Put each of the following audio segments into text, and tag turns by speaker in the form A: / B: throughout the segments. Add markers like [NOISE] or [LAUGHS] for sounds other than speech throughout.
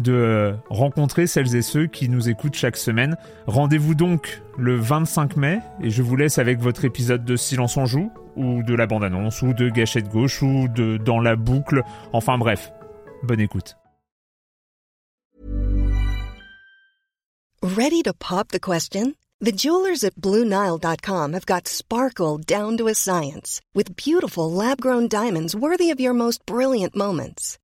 A: de rencontrer celles et ceux qui nous écoutent chaque semaine. Rendez-vous donc le 25 mai et je vous laisse avec votre épisode de Silence en joue ou de la bande-annonce ou de Gâchette gauche ou de Dans la boucle. Enfin bref, bonne écoute.
B: Ready to pop the question? The jewelers at BlueNile.com have got sparkle down to a science with beautiful lab-grown diamonds worthy of your most brilliant moments.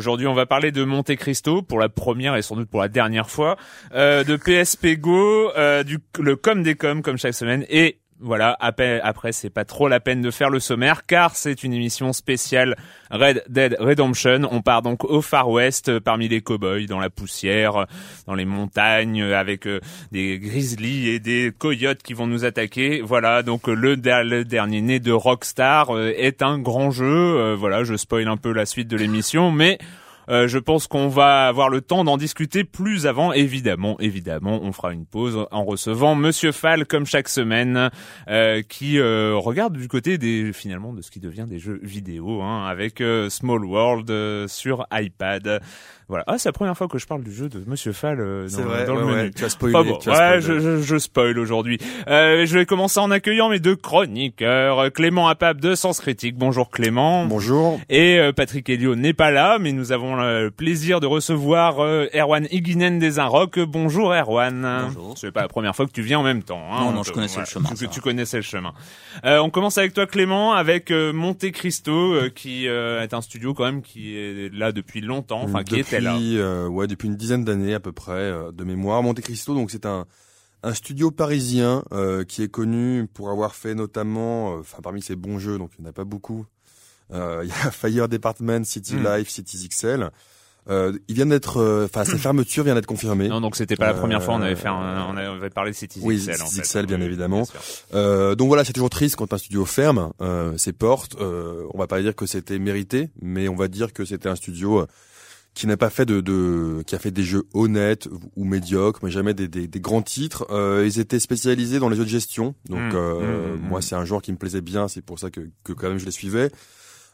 A: Aujourd'hui, on va parler de Monte Cristo pour la première et sans doute pour la dernière fois, euh, de PSP Go, euh, du le com des com comme chaque semaine et voilà, après, c'est pas trop la peine de faire le sommaire car c'est une émission spéciale Red Dead Redemption. On part donc au Far West euh, parmi les cowboys dans la poussière, dans les montagnes avec euh, des grizzlies et des coyotes qui vont nous attaquer. Voilà, donc le, dernier né de Rockstar euh, est un grand jeu. voilà, je spoil un peu la suite de l'émission mais euh, je pense qu'on va avoir le temps d'en discuter plus avant. Évidemment, évidemment, on fera une pause en recevant Monsieur Fall comme chaque semaine, euh, qui euh, regarde du côté des finalement de ce qui devient des jeux vidéo, hein, avec Small World sur iPad. Voilà. Ah, c'est la première fois que je parle du jeu de Monsieur Fall euh, dans,
C: vrai,
A: dans le menu.
C: Ouais, tu as spoilé.
A: Pas bon.
C: tu as
A: ouais,
C: spoilé.
A: je, je, je spoil aujourd'hui. Euh, je vais commencer en accueillant mes deux chroniqueurs. Clément Apap de Sens Critique. Bonjour Clément.
C: Bonjour.
A: Et euh, Patrick Helio n'est pas là, mais nous avons le plaisir de recevoir euh, Erwan Higuinen des Inrocks. Bonjour Erwan.
D: Bonjour.
A: C'est pas la première fois que tu viens en même temps. Hein.
D: Non, non, je connaissais le chemin,
A: Tu, tu connaissais le chemin. Euh, on commence avec toi Clément, avec euh, Monte Cristo, euh, qui euh, est un studio quand même qui est là depuis longtemps, enfin qui
C: depuis,
A: était là.
C: euh, ouais, depuis une dizaine d'années à peu près euh, de mémoire. Monte Cristo, donc c'est un un studio parisien euh, qui est connu pour avoir fait notamment, euh, enfin parmi ses bons jeux, donc il n'y en a pas beaucoup. Euh, [LAUGHS] Il y a Fire Department, City
A: Mm.
C: Life, Cities XL. Euh, il vient d'être, euh, enfin sa [CLEARS THROAT] fermeture vient d'être confirmée.
A: Non, donc c'était pas la première fois. On avait
C: Euh,
A: fait, un- on avait parlé de Cities
C: oui,
A: XL. en
C: Cities
A: fait.
C: XL, bien
A: Oui,
C: évidemment. Euh, donc voilà, c'est toujours triste quand un studio ferme euh, ses portes. Euh, on va pas dire que c'était mérité, mais on va dire que c'était un studio euh, qui n'a pas fait de, de, qui a fait des jeux honnêtes ou médiocres, mais jamais des, des, des grands titres. Euh, ils étaient spécialisés dans les jeux de gestion. Donc
A: Mm,
C: euh,
A: mm, mm,
C: moi, c'est un genre qui me plaisait bien. C'est pour ça que, que quand même je les suivais.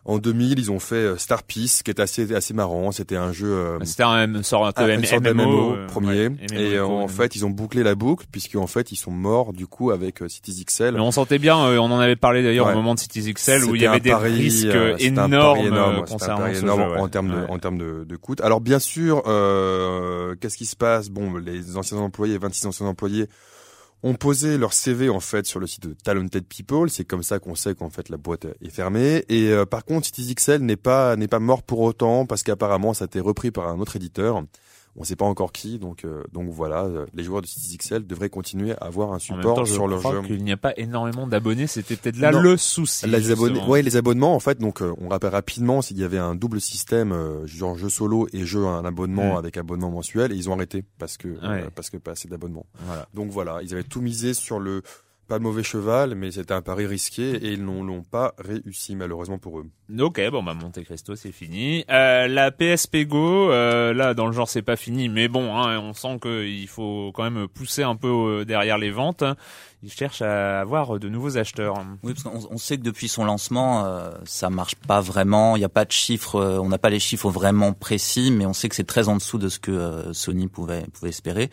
C: En 2000, ils ont fait euh, Star Peace, qui est assez assez marrant. C'était un jeu. euh,
A: C'était un M- sorte
C: ah,
A: de
C: une sorte
A: MMO, euh,
C: premier. et en fait, ils ont bouclé la boucle, puisque en fait, ils sont morts du coup avec Cities XL.
A: Mais on sentait bien, on en avait parlé d'ailleurs au moment de Cities XL où il y avait
C: un
A: des risques
C: un
A: énormes,
C: un en termes de, en termes de, de coût. Alors bien sûr, euh, qu'est-ce qui se passe? Bon, les anciens employés, 26 anciens employés, ont posé leur CV en fait sur le site de Talented People. C'est comme ça qu'on sait qu'en fait la boîte est fermée. Et euh, par contre, Cities XL n'est pas n'est pas mort pour autant parce qu'apparemment ça a été repris par un autre éditeur. On ne sait pas encore qui, donc euh, donc voilà, euh, les joueurs de Cities XL devraient continuer à avoir un
A: En même
C: support
A: temps, je
C: sur leur jeu.
A: qu'il n'y a pas énormément d'abonnés. C'était peut-être là
C: Non.
A: le souci.
C: Les abonnés, ouais, les abonnements, en fait, donc euh, on rappelle rapidement s'il y avait un double système, euh, genre jeu solo et jeu un abonnement
A: Mm.
C: avec abonnement mensuel, et ils ont arrêté parce que euh,
A: Ouais.
C: parce que pas assez d'abonnements.
A: Voilà.
C: Donc voilà, ils avaient tout misé sur le pas mauvais cheval, mais c'était un pari risqué et ils n'ont pas réussi malheureusement pour eux.
A: Ok, bon bah Monte Cristo c'est fini. Euh, la PSP Go, euh, là dans le genre c'est pas fini, mais bon, hein, on sent qu'il faut quand même pousser un peu euh, derrière les ventes. Ils cherchent à avoir de nouveaux acheteurs.
D: Oui, parce qu'on on sait que depuis son lancement, euh, ça marche pas vraiment. Il n'y a pas de chiffres, euh, on n'a pas les chiffres vraiment précis, mais on sait que c'est très en dessous de ce que euh, Sony pouvait pouvait espérer.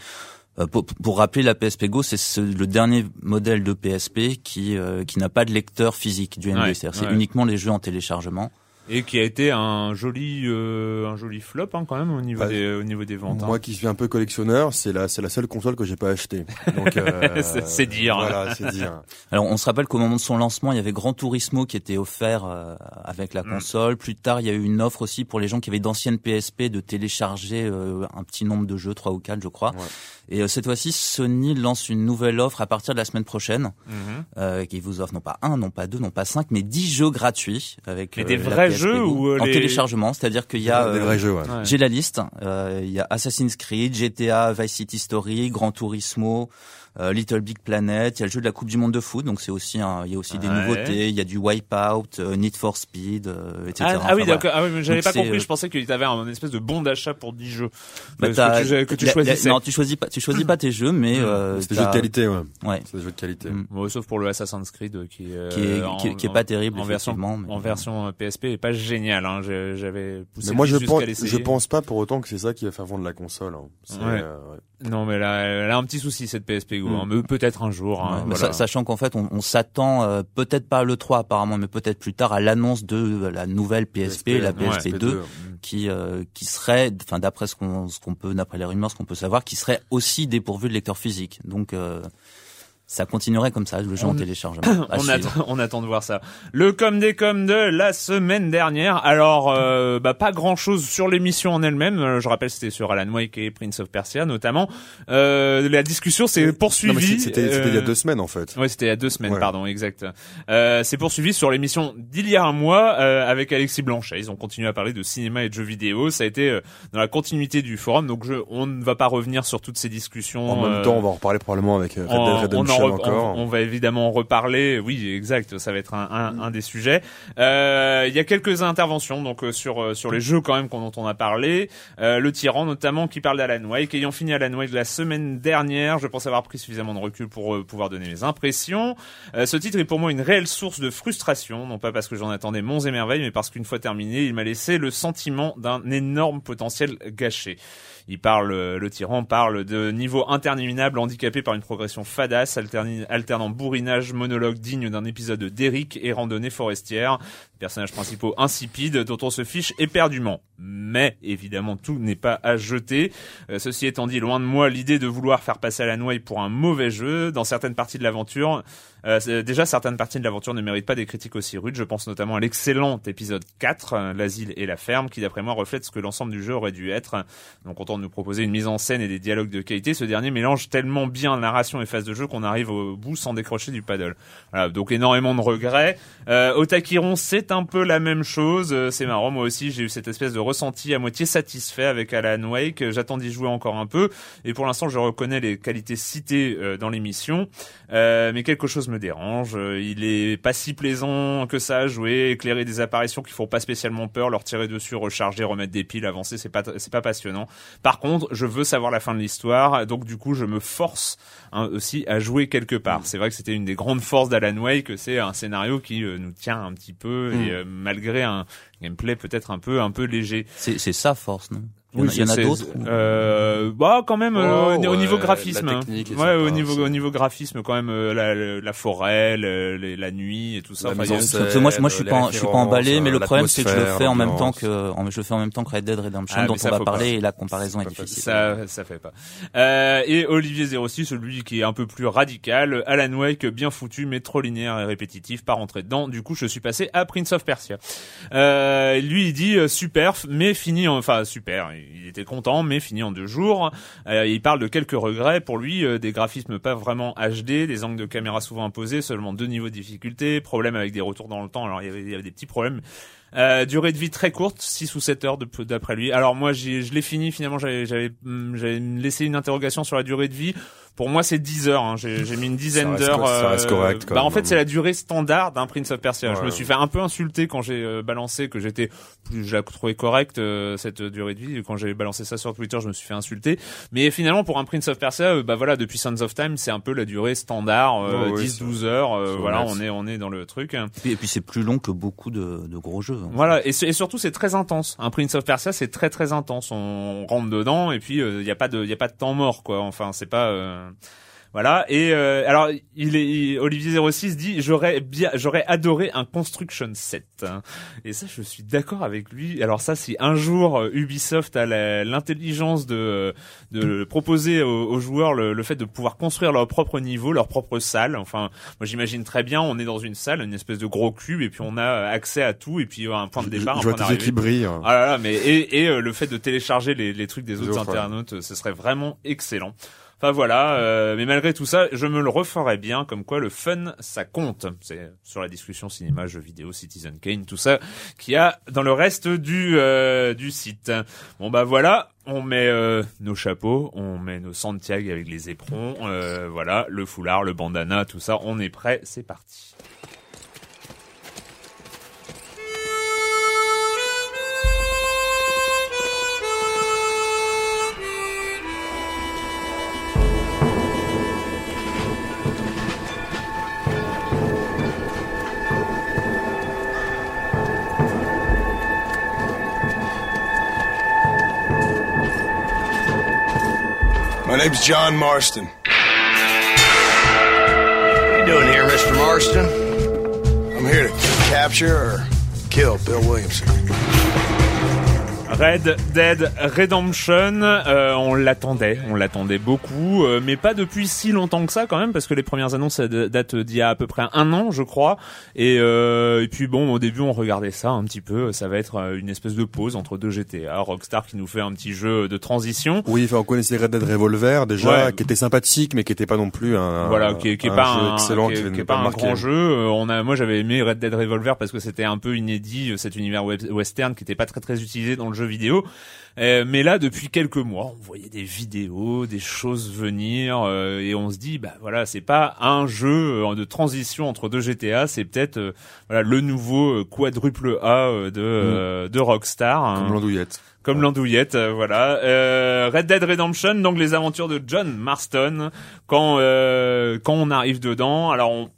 D: Euh, pour, pour, rappeler, la PSP Go, c'est ce, le dernier modèle de PSP qui euh, qui n'a pas de lecteur physique du.
A: Ouais,
D: C'est-à-dire c'est
A: ouais.
D: uniquement les jeux en téléchargement.
A: Et qui a été un joli, euh, un joli flop hein, quand même au niveau
C: Bah,
A: des, au niveau des ventes. hein.
C: Moi qui suis un peu collectionneur, c'est la c'est la seule console que j'ai pas achetée. Donc euh, [LAUGHS]
A: C'est- dire.
C: Voilà, c'est dire.
D: Alors, on se rappelle qu'au moment de son lancement, il y avait Gran Turismo qui était offert euh, avec la
A: Mm.
D: console. Plus tard, il y a eu une offre aussi pour les gens qui avaient d'anciennes PSP de télécharger euh, un petit nombre de jeux, trois ou quatre, je crois.
C: Ouais.
D: Et euh, cette fois-ci, Sony lance une nouvelle offre à partir de la semaine prochaine, euh, qui vous offre non pas un, non pas deux, non pas cinq, mais dix jeux gratuits avec
A: Mais
D: euh,
A: des vrais jeux ou, euh,
D: en
A: les-
D: téléchargement, c'est-à-dire qu'il y a
C: des
D: euh,
C: vrais jeux. Ouais.
A: Ouais.
D: j'ai la liste. Euh, Il y a Assassin's Creed, GTA, Vice City Story, Gran Turismo, euh, Little Big Planet. Il y a le jeu de la Coupe du Monde de foot, donc c'est aussi un, il y a aussi des
A: Ouais.
D: nouveautés. Il y a du Wipeout, euh, Need for Speed, euh, etc.
A: Ah, ah oui,
D: voilà.
A: d'accord. Ah oui, mais j'avais pas compris.
D: euh,
A: Je pensais qu'il t'avait un espèce de bon d'achat pour 10 jeux.
D: Bah,
A: Euh,
D: t'as-
A: que tu, que tu
D: la- la-
A: choisissais.
D: non, tu choisis pas, tu choisis pas tes jeux, mais euh,
C: C'est des jeux de qualité, ouais.
D: Ouais.
C: C'est des jeux de qualité.
D: Mm.
A: Bon, sauf pour le Assassin's Creed euh, qui, euh,
D: qui est,
A: en-
D: qui, est- qui est
A: en-
D: pas terrible
A: en version
D: mais-
A: en version euh, PSP est pas génial. Hein. J'avais poussé
C: Mais moi, je pense, je pense pas pour autant que c'est ça qui va faire vendre la console. hein. C'est,
A: Ouais.
C: euh, ouais.
A: Non, mais là, elle a un petit souci cette PSP
C: Mm.
A: peut-être un jour.
D: Ouais,
A: hein, voilà.
D: sachant qu'en fait, on, on s'attend euh, peut-être pas à le 3 apparemment, mais peut-être plus tard à l'annonce de la nouvelle PSP, la PSP 2,
C: ouais.
D: qui euh, qui serait, enfin d'après ce qu'on ce qu'on peut, d'après les rumeurs, ce qu'on peut savoir, qui serait aussi dépourvu de lecteur physique. Donc euh, ça continuerait comme ça, le jeu en téléchargement. À [COUGHS]
A: on attend, on attend de voir ça. Le com des com de la semaine dernière. Alors, euh, bah, pas grand chose sur l'émission en elle-même. Euh, Je rappelle, c'était sur Alan Wake et Prince of Persia, notamment. Euh, la discussion s'est poursuivie.
C: c'était c'était il y a
A: euh,
C: deux semaines en fait.
A: Ouais, c'était il y a deux semaines,
C: Ouais.
A: pardon, exact. Euh, c'est poursuivi sur l'émission d'il y a un mois euh, avec Alexis Blanchet. Ils ont continué à parler de cinéma et de jeux vidéo. Ça a été euh, dans la continuité du forum, donc je, on ne va pas revenir sur toutes ces discussions.
C: En même
A: euh,
C: temps, on va en reparler probablement avec euh, Red Dead Redemption
A: re-
C: encore.
A: on- on va évidemment en reparler. Oui, exact. Ça va être un, un, un des sujets. Euh, Il y a quelques interventions donc euh, sur euh, sur les jeux quand même qu'on- dont on a parlé. Euh, le tyran notamment qui parle d'Alan Wake. Ayant fini Alan Wake la semaine dernière, je pense avoir pris suffisamment de recul pour euh, pouvoir donner mes impressions. Euh, ce titre est pour moi une réelle source de frustration, non pas parce que j'en attendais monts et merveilles, mais parce qu'une fois terminé, il m'a laissé le sentiment d'un énorme potentiel gâché. Il parle, euh, le tyran parle de niveau interminable handicapé par une progression fadasse, alternant bourrinage, monologue digne d'un épisode d'Eric et randonnée forestière. Personnages principaux insipides dont on se fiche éperdument. Mais évidemment, tout n'est pas à jeter. Euh, ceci étant dit, loin de moi l'idée de vouloir faire passer Alan Wake pour un mauvais jeu. Dans certaines parties de l'aventure, euh, déjà certaines parties de l'aventure ne méritent pas des critiques aussi rudes. Je pense notamment à l'excellent épisode 4, euh, l'asile et la ferme, qui d'après moi reflète ce que l'ensemble du jeu aurait dû être. Donc content de nous proposer une mise en scène et des dialogues de qualité, ce dernier mélange tellement bien narration et phase de jeu qu'on arrive au bout sans décrocher du paddle. Voilà, donc énormément de regrets. Euh, Otakiron, c'est un peu la même chose. Euh, c'est marrant, moi aussi j'ai eu cette espèce de ressenti à moitié satisfait avec Alan Wake. J'attends d'y jouer encore un peu et pour l'instant je reconnais les qualités citées euh, dans l'émission, Euh, mais quelque chose me dérange. Euh, Il est pas si plaisant que ça à jouer, éclairer des apparitions qui font pas spécialement peur, leur tirer dessus, recharger, remettre des piles, avancer, c'est pas c'est pas passionnant. Par contre, je veux savoir la fin de l'histoire, donc du coup je me force hein, aussi à jouer quelque part. C'est vrai que c'était une des grandes forces d'Alan Wake, c'est un scénario qui euh, nous tient un petit peu euh, malgré un gameplay peut-être un peu un peu léger.
D: C'est sa force, non? Il y en a,
A: Oui,
D: il y en a
A: c'est-
D: d'autres.
A: Euh, bah quand même euh,
C: Oh,
A: au, au niveau graphisme.
C: la
A: hein.
C: est
A: ouais, au niveau
C: aussi.
A: au niveau graphisme quand même euh, la, la, la forêt, le- les- la nuit et tout ça. Enfin,
C: scène.
D: Moi, je- moi, je suis pas, je suis pas emballé, mais le
C: euh,
D: problème, c'est que je le fais en même temps que, en- je le fais en même temps que Red Dead Redemption,
A: Ah,
D: dont
A: ça,
D: on va
A: pas.
D: parler, et la comparaison est
C: pas
D: difficile.
A: Ça, ça fait pas. Euh, et Olivier 06, celui qui est un peu plus radical, Alan Wake, bien foutu, mais trop linéaire et répétitif, pas rentré dedans. Du coup, je suis passé à Prince of Persia. Euh, lui, il dit euh, super, mais fini, en, enfin super. Il était content, mais fini en deux jours. Euh, il parle de quelques regrets pour lui, euh, des graphismes pas vraiment HD, des angles de caméra souvent imposés, seulement deux niveaux de difficulté, problème avec des retours dans le temps. Alors il y avait, il y avait des petits problèmes Euh, durée de vie très courte, 6 ou 7 heures de- d'après lui. Alors moi, j'ai- je l'ai fini finalement. J'avais j'avais hum, j'avais laissé une interrogation sur la durée de vie. Pour moi, c'est 10 heures. hein. J'ai j'ai mis une dizaine d'heures.
C: reste correct, quand
A: bah, en fait, c'est la durée standard d'un Prince of Persia. Je me suis fait un peu insulter quand j'ai euh, balancé que j'étais, plus je la trouvais correcte euh, cette durée de vie. Quand j'ai balancé ça sur Twitter, je me suis fait insulter. Mais finalement, pour un Prince of Persia, euh, bah voilà, depuis Sons of Time, c'est un peu la durée standard, euh,
C: Ouais, ouais,
A: 10-12 heures. euh, voilà, on est on est dans le truc.
D: Et puis c'est plus long que beaucoup de, de gros jeux.
A: Voilà, et, surtout c'est très intense. Un Prince of Persia, c'est très très intense. On rentre dedans et puis il y a pas de y a pas de temps mort quoi. Enfin, c'est pas euh, voilà. Et euh, alors il est il- Olivier 06 dit j'aurais bien j'aurais adoré un Construction 7. Et ça je suis d'accord avec lui. Alors ça si un jour euh, Ubisoft a l'intelligence de de proposer aux, aux joueurs le, le fait de pouvoir construire leur propre niveau, leur propre salle. Enfin, moi j'imagine très bien, on est dans une salle, une espèce de gros cube, et puis on a accès à tout, et puis euh, un point de
C: Je,
A: départ,
C: je
A: un
C: vois
A: point
C: qui hein.
A: Ah là là, mais et, et euh, le fait de télécharger les, les trucs des autres internautes, euh, ce serait vraiment excellent. Enfin voilà, euh, mais malgré tout ça, je me le referais bien, comme quoi le fun, ça compte. C'est sur la discussion cinéma, jeux vidéo, Citizen Kane, tout ça, qu'il y a dans le reste du euh, du site. Bon bah voilà, on met euh, nos chapeaux, on met nos Santiago avec les éperons, euh, voilà, le foulard, le bandana, tout ça, on est prêt, c'est parti.
E: John Marston. What are you doing here, Mr. Marston? I'm here to capture or kill Bill Williamson.
A: Red Dead Redemption, euh, on l'attendait, on l'attendait beaucoup, euh, mais pas depuis si longtemps que ça quand même, parce que les premières annonces datent d'il y a à peu près un an, je crois. Et, euh, et puis bon, au début on regardait ça un petit peu, ça va être euh, une espèce de pause entre deux GTA, Rockstar qui nous fait un petit jeu de transition.
C: Oui, enfin, on connaissait Red Dead Revolver déjà,
A: Ouais.
C: qui était sympathique, mais qui était pas non plus un,
A: voilà, qui qui est
C: un
A: pas
C: jeu
A: un,
C: excellent,
A: qui
C: venait
A: qui est
C: pas
A: pas un grand jeu. Euh, On a, moi j'avais aimé Red Dead Revolver parce que c'était un peu inédit, euh, cet univers western qui était pas très très utilisé dans le jeu vidéo. Euh, mais là, depuis quelques mois, on voyait des vidéos, des choses venir, euh, et on se dit, bah voilà, c'est pas un jeu euh, de transition entre deux GTA, c'est peut-être euh, voilà le nouveau euh, quadruple A de euh, de Rockstar. hein
C: Comme l'andouillette.
A: comme l'andouillette, euh, voilà. Euh, Red Dead Redemption, donc les aventures de John Marston. Quand euh, quand on arrive dedans, alors on,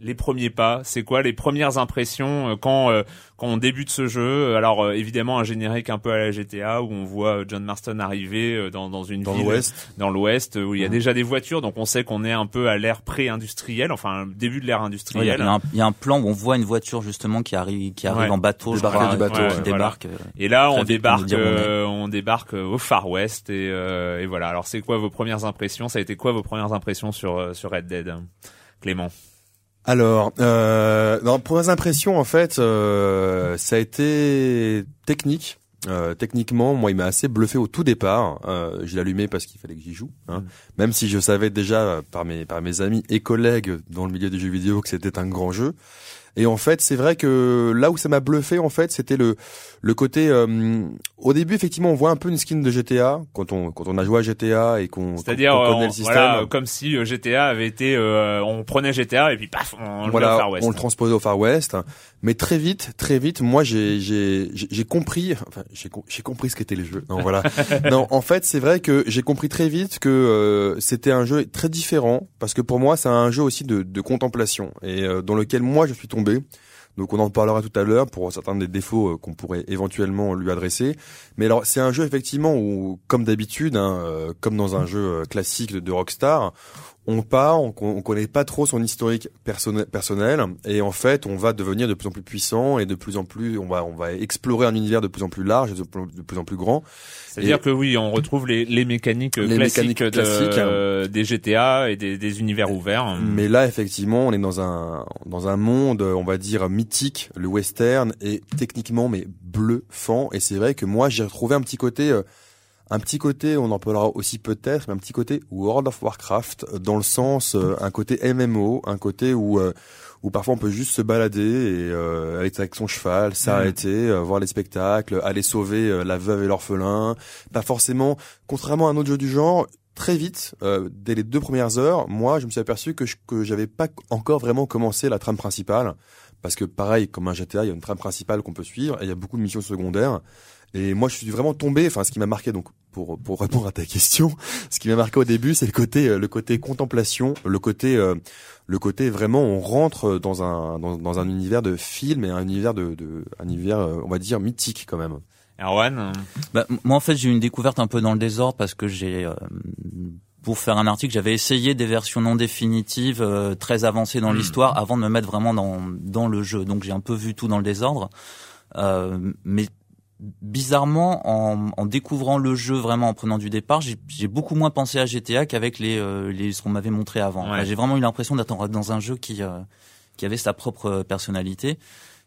A: les premiers pas, c'est quoi les premières impressions euh, quand euh, quand on débute ce jeu? Alors euh, évidemment un générique un peu à la GTA où on voit euh, John Marston arriver euh, dans dans une
C: Dans
A: ville
C: l'Ouest.
A: dans l'Ouest où il y a
C: Mhm.
A: déjà des voitures, donc on sait qu'on est un peu à l'ère pré-industrielle, enfin le début de l'ère
D: Ouais, Il y, a-
A: industrielle.
D: il y a un- il y a un plan où on voit une voiture justement qui arrive, qui arrive
A: Ouais.
D: en bateau, crois,
C: du bateau,
D: qui
A: ouais,
D: débarque.
A: Et là, on débarque, euh, on débarque au Far West et, euh, et voilà. Alors, c'est quoi vos premières impressions? Ça a été quoi vos premières impressions sur euh, sur Red Dead, Clément?
C: Alors, euh, dans premières impressions, en fait, euh, ça a été technique. Euh, techniquement, moi, il m'a assez bluffé au tout départ. Euh, je allumé parce qu'il fallait que j'y joue, hein.
A: Mm.
C: même si je savais déjà euh, par mes par mes amis et collègues dans le milieu des jeux vidéo que c'était un grand jeu. Et en fait, c'est vrai que là où ça m'a bluffé, en fait, c'était le le côté. euh, au début, effectivement, on voit un peu une skin de GTA quand on quand on a joué à GTA et qu'on
A: C'est-à-dire,
C: qu'on
A: euh,
C: connaît
A: on-
C: le système.
A: voilà, comme si euh, GTA avait été, euh, on prenait GTA et puis paf, on le au
C: voilà,
A: Far West.
C: on le transposait au Far West. Mais très vite, très vite, moi j'ai j'ai j'ai compris, enfin j'ai j'ai compris ce qu'était le jeu. Non voilà. [LAUGHS] non, en fait c'est vrai que j'ai compris très vite que euh, c'était un jeu très différent parce que pour moi c'est un jeu aussi de, de contemplation et euh, dans lequel moi je suis tombé. Donc on en parlera tout à l'heure pour certains des défauts euh, qu'on pourrait éventuellement lui adresser. Mais alors c'est un jeu effectivement où, comme d'habitude, hein, euh, comme dans un jeu euh, classique de, de Rockstar, on part, on, on connaît pas trop son historique personnel, personnel, et en fait, on va devenir de plus en plus puissant et de plus en plus, on va, on va explorer un univers de plus en plus large, et de plus, de plus en plus grand.
A: C'est-à-dire que oui, on retrouve les, les mécaniques
C: Les
A: classiques,
C: mécaniques
A: de-
C: classiques,
A: euh, des GTA et des, des univers ouverts.
C: Mais là, effectivement, on est dans un dans un monde, on va dire mythique, le western, et techniquement, mais bluffant. Et c'est vrai que moi, j'ai retrouvé un petit côté. euh, un petit côté, on en parlera aussi peut-être, mais un petit côté World of Warcraft, euh, dans le sens, euh, un côté MMO, un côté où euh, où parfois on peut juste se balader et euh, avec, avec son cheval, s'arrêter, voir les spectacles, aller sauver la veuve et l'orphelin. Pas forcément, contrairement à un autre jeu du genre, très vite, dès les deux premières heures, moi, je me suis aperçu que je, que j'avais pas encore vraiment commencé la trame principale, parce que pareil, comme un GTA, il y a une trame principale qu'on peut suivre et il y a beaucoup de missions secondaires. Et moi, je suis vraiment tombé. Enfin, ce qui m'a marqué, donc, pour pour répondre à ta question, ce qui m'a marqué au début, c'est le côté euh, le côté contemplation, le côté euh, le côté vraiment, on rentre dans un dans, dans, un univers de film et un univers de, de un univers, euh, on va dire mythique quand même.
A: Erwan
D: bah, Moi, en fait, j'ai eu une découverte un peu dans le désordre parce que j'ai pour faire un article, j'avais essayé des versions non définitives, très avancées dans hmm. l'histoire, avant de me mettre vraiment dans, dans le jeu. Donc j'ai un peu vu tout dans le désordre. Euh, mais bizarrement, en, en, découvrant le jeu vraiment en prenant du départ, j'ai beaucoup moins pensé à GTA qu'avec les, euh, les ce qu'on m'avait montré avant. j'ai vraiment eu l'impression d'être dans un jeu qui euh, qui avait sa propre personnalité.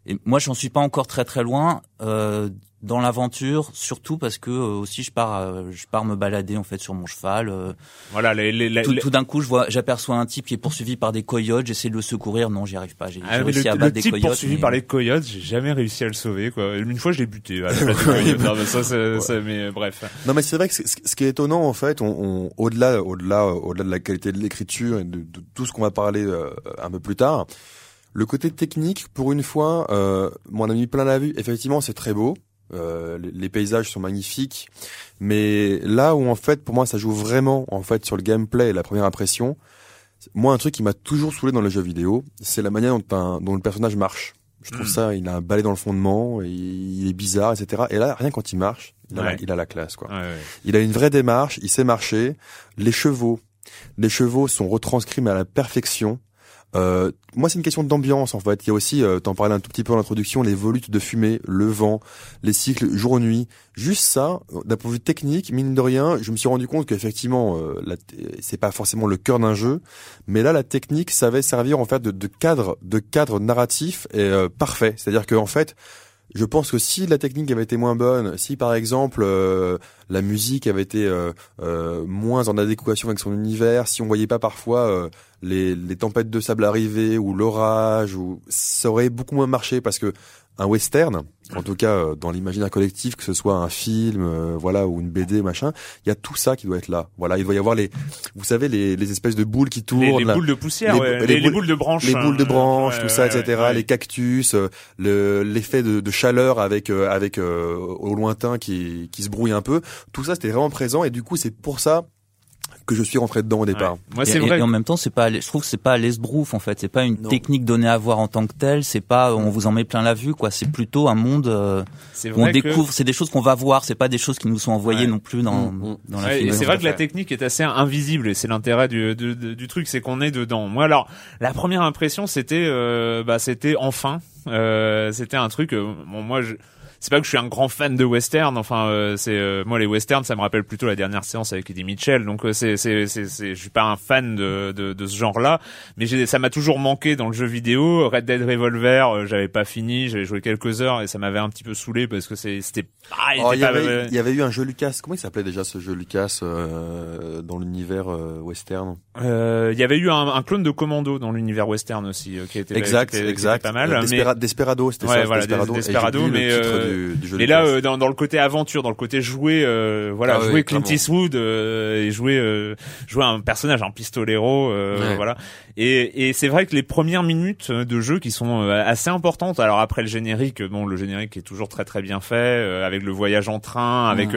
D: Et moi, j'en suis pas encore très très loin. Euh, dans l'aventure, surtout parce que euh, aussi je pars, euh, je pars me balader en fait sur mon cheval. Euh.
A: voilà, les, les,
D: tout, tout d'un coup, je vois, j'aperçois un type qui est poursuivi par des coyotes. J'essaie de le secourir, non, j'y arrive pas. J'ai
A: ah, réussi le, à battre des type poursuivi par les coyotes, j'ai jamais réussi à le sauver. Quoi. Une fois, je l'ai buté. À la [LAUGHS] ça, ça, mais bref.
C: Non, mais c'est vrai que ce qui est étonnant en fait, on, on au-delà, au-delà, au-delà de la qualité de l'écriture et de, de, tout ce qu'on va parler un peu plus tard. Le côté technique, pour une fois, euh, mon ami plein la vue. Effectivement, c'est très beau. Euh, les, paysages sont magnifiques, mais là où en fait pour moi ça joue vraiment en fait sur le gameplay et la première impression, moi un truc qui m'a toujours saoulé dans les jeux vidéo, c'est la manière dont, dont le personnage marche. Je trouve hmm. ça, il a un balai dans le fondement, il est bizarre, etc. Et là, rien quand il marche, il a, la, il a la classe, quoi. Il a une vraie démarche, il sait marcher. Les chevaux, les chevaux sont retranscrits à la perfection. Euh, moi, c'est une question d'ambiance en fait. Il y a aussi, euh, t'en parlais un tout petit peu en introduction, les volutes de fumée, le vent, les cycles jour-nuit. Juste ça, d'un point de vue technique, mine de rien, je me suis rendu compte qu'effectivement, euh, c'est pas forcément le cœur d'un jeu, mais là, la technique savait servir en fait de, de cadre, de cadre narratif et euh, parfait. C'est-à-dire que en fait, je pense que si la technique avait été moins bonne, si par exemple euh, la musique avait été euh, euh, moins en adéquation avec son univers, si on voyait pas parfois les, les, tempêtes de sable arriver ou l'orage, ou ça aurait beaucoup moins marché parce que un western, en tout cas euh, dans l'imaginaire collectif, que ce soit un film, euh, voilà, ou une BD, machin, il y a tout ça qui doit être là. Voilà, il doit y avoir les, vous savez, les, les espèces de boules qui tournent,
A: les, boules de poussière, les, les, boules, de branches,
C: les boules de hein. branches, tout ça, etc. Les cactus, euh, le l'effet de, de, chaleur avec avec au lointain qui qui se brouille un peu. Tout ça, c'était vraiment présent et du coup, c'est pour ça que je suis rentré dedans au départ.
D: Moi, c'est vrai. Et en même temps, c'est pas, je trouve que c'est pas l'esbrouf en fait. C'est pas une technique donnée à voir en tant que telle. C'est pas, on vous en met plein la vue quoi. C'est plutôt un monde euh, où on découvre. C'est des choses qu'on va voir. C'est pas des choses qui nous sont envoyées non plus dans, mm, mm. dans la
A: ouais, C'est vrai que la technique est assez invisible et c'est l'intérêt du, du, du, truc, c'est qu'on est dedans. Moi, alors, la première impression, c'était, euh, bah, c'était enfin. Euh, c'était un truc. Euh, bon, moi, je c'est pas que je suis un grand fan de western. Enfin, euh, c'est euh, moi les westerns, ça me rappelle plutôt la dernière séance avec Eddie Mitchell. Donc euh, c'est c'est c'est je suis pas un fan de de, de ce genre-là, mais ça m'a toujours manqué dans le jeu vidéo. Red Dead Revolver, j'avais pas fini, j'avais joué quelques heures et ça m'avait un petit peu saoulé parce que c'était
C: ah, il, oh, y avait, y avait eu un jeu Lucas. Comment il s'appelait déjà ce jeu Lucas euh, dans l'univers western?
A: Euh, Il y avait eu un, un clone de Commando dans l'univers western aussi qui était
C: exact,
A: qui était,
C: exact.
A: pas mal.
C: Desperado, c'était
A: ça. Voilà, Desperado, Desperado mais et là, euh, dans, dans, le côté aventure, dans le côté jouer, euh, voilà, ah jouer Clint Eastwood euh, et jouer jouer un personnage, un pistolero, voilà. Et, et c'est vrai que les premières minutes de jeu qui sont assez importantes. Alors après le générique, bon, le générique est toujours très très bien fait, avec le voyage en train, avec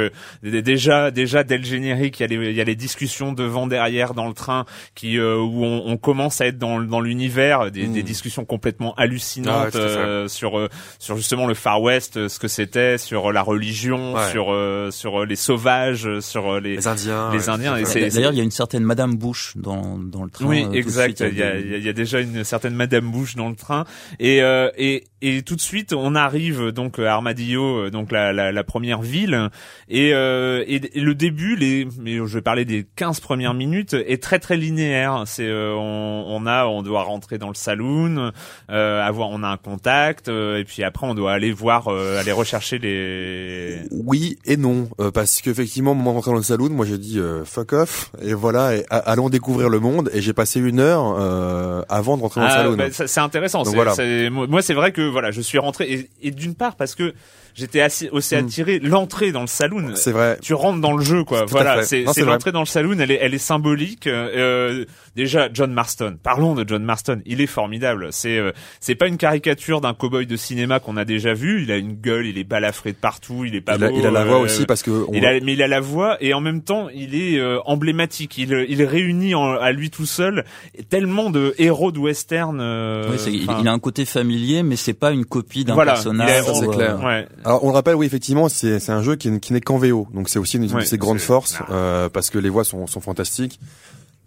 A: déjà déjà dès le générique, il y a les il y a les discussions devant derrière dans le train qui où on, on, commence à être dans dans l'univers, des, des, discussions complètement hallucinantes ah sur sur justement le Far West, ce que c'était sur la religion, sur euh, sur les sauvages, sur les,
C: les Indiens.
A: Les Indiens.
D: D'ailleurs, il y a une certaine Madame Bush dans dans le train.
A: Oui, euh, exact. Il y, a, il y a déjà une certaine Madame Bush dans le train et euh, et et tout de suite on arrive donc à Armadillo, donc la, la, la première ville et, euh, et, le début, les, mais je vais parler des 15 premières minutes, est très très linéaire. C'est euh, on, on, a, on doit rentrer dans le saloon, euh, avoir, on a un contact, et puis après on doit aller voir, aller rechercher les.
C: Oui et non, euh, parce qu'effectivement, au moment d'entrer dans le saloon, moi j'ai dit euh, fuck off et voilà, et, allons découvrir le monde. Et j'ai passé une heure euh, avant de rentrer dans le
A: Ah,
C: saloon.
A: bah, c'est intéressant.
C: Donc voilà.
A: moi, moi, c'est vrai que voilà, je suis rentré et, et d'une part parce que j'étais assez, aussi
C: Mm.
A: attiré l'entrée dans le saloon.
C: C'est vrai.
A: Tu rentres dans le jeu, quoi. Voilà, c'est l'entrée dans le saloon. Elle est, elle est symbolique. Euh, déjà, John Marston. Parlons de John Marston. Il est formidable. C'est, euh, c'est pas une caricature d'un cowboy de cinéma qu'on a déjà vu. Il a une gueule, il est balafré de partout, il est pas
C: il, a,
A: beau,
C: il a la voix
A: euh,
C: aussi parce que on
A: il a, mais il a la voix et en même temps il est euh, emblématique. Il, il réunit en- à lui tout seul tellement de héros de western. euh,
D: Oui, c'est- il, il a un côté familier, mais c'est pas une copie d'un
A: Voilà,
D: personnage.
A: a-
D: ou, euh,
C: clair.
A: ouais.
C: Alors on le rappelle, oui, effectivement, c'est c'est un jeu qui, qui n'est qu'en VO, donc c'est aussi une
A: Ouais,
C: de ses grandes forces euh, parce que les voix sont, sont fantastiques.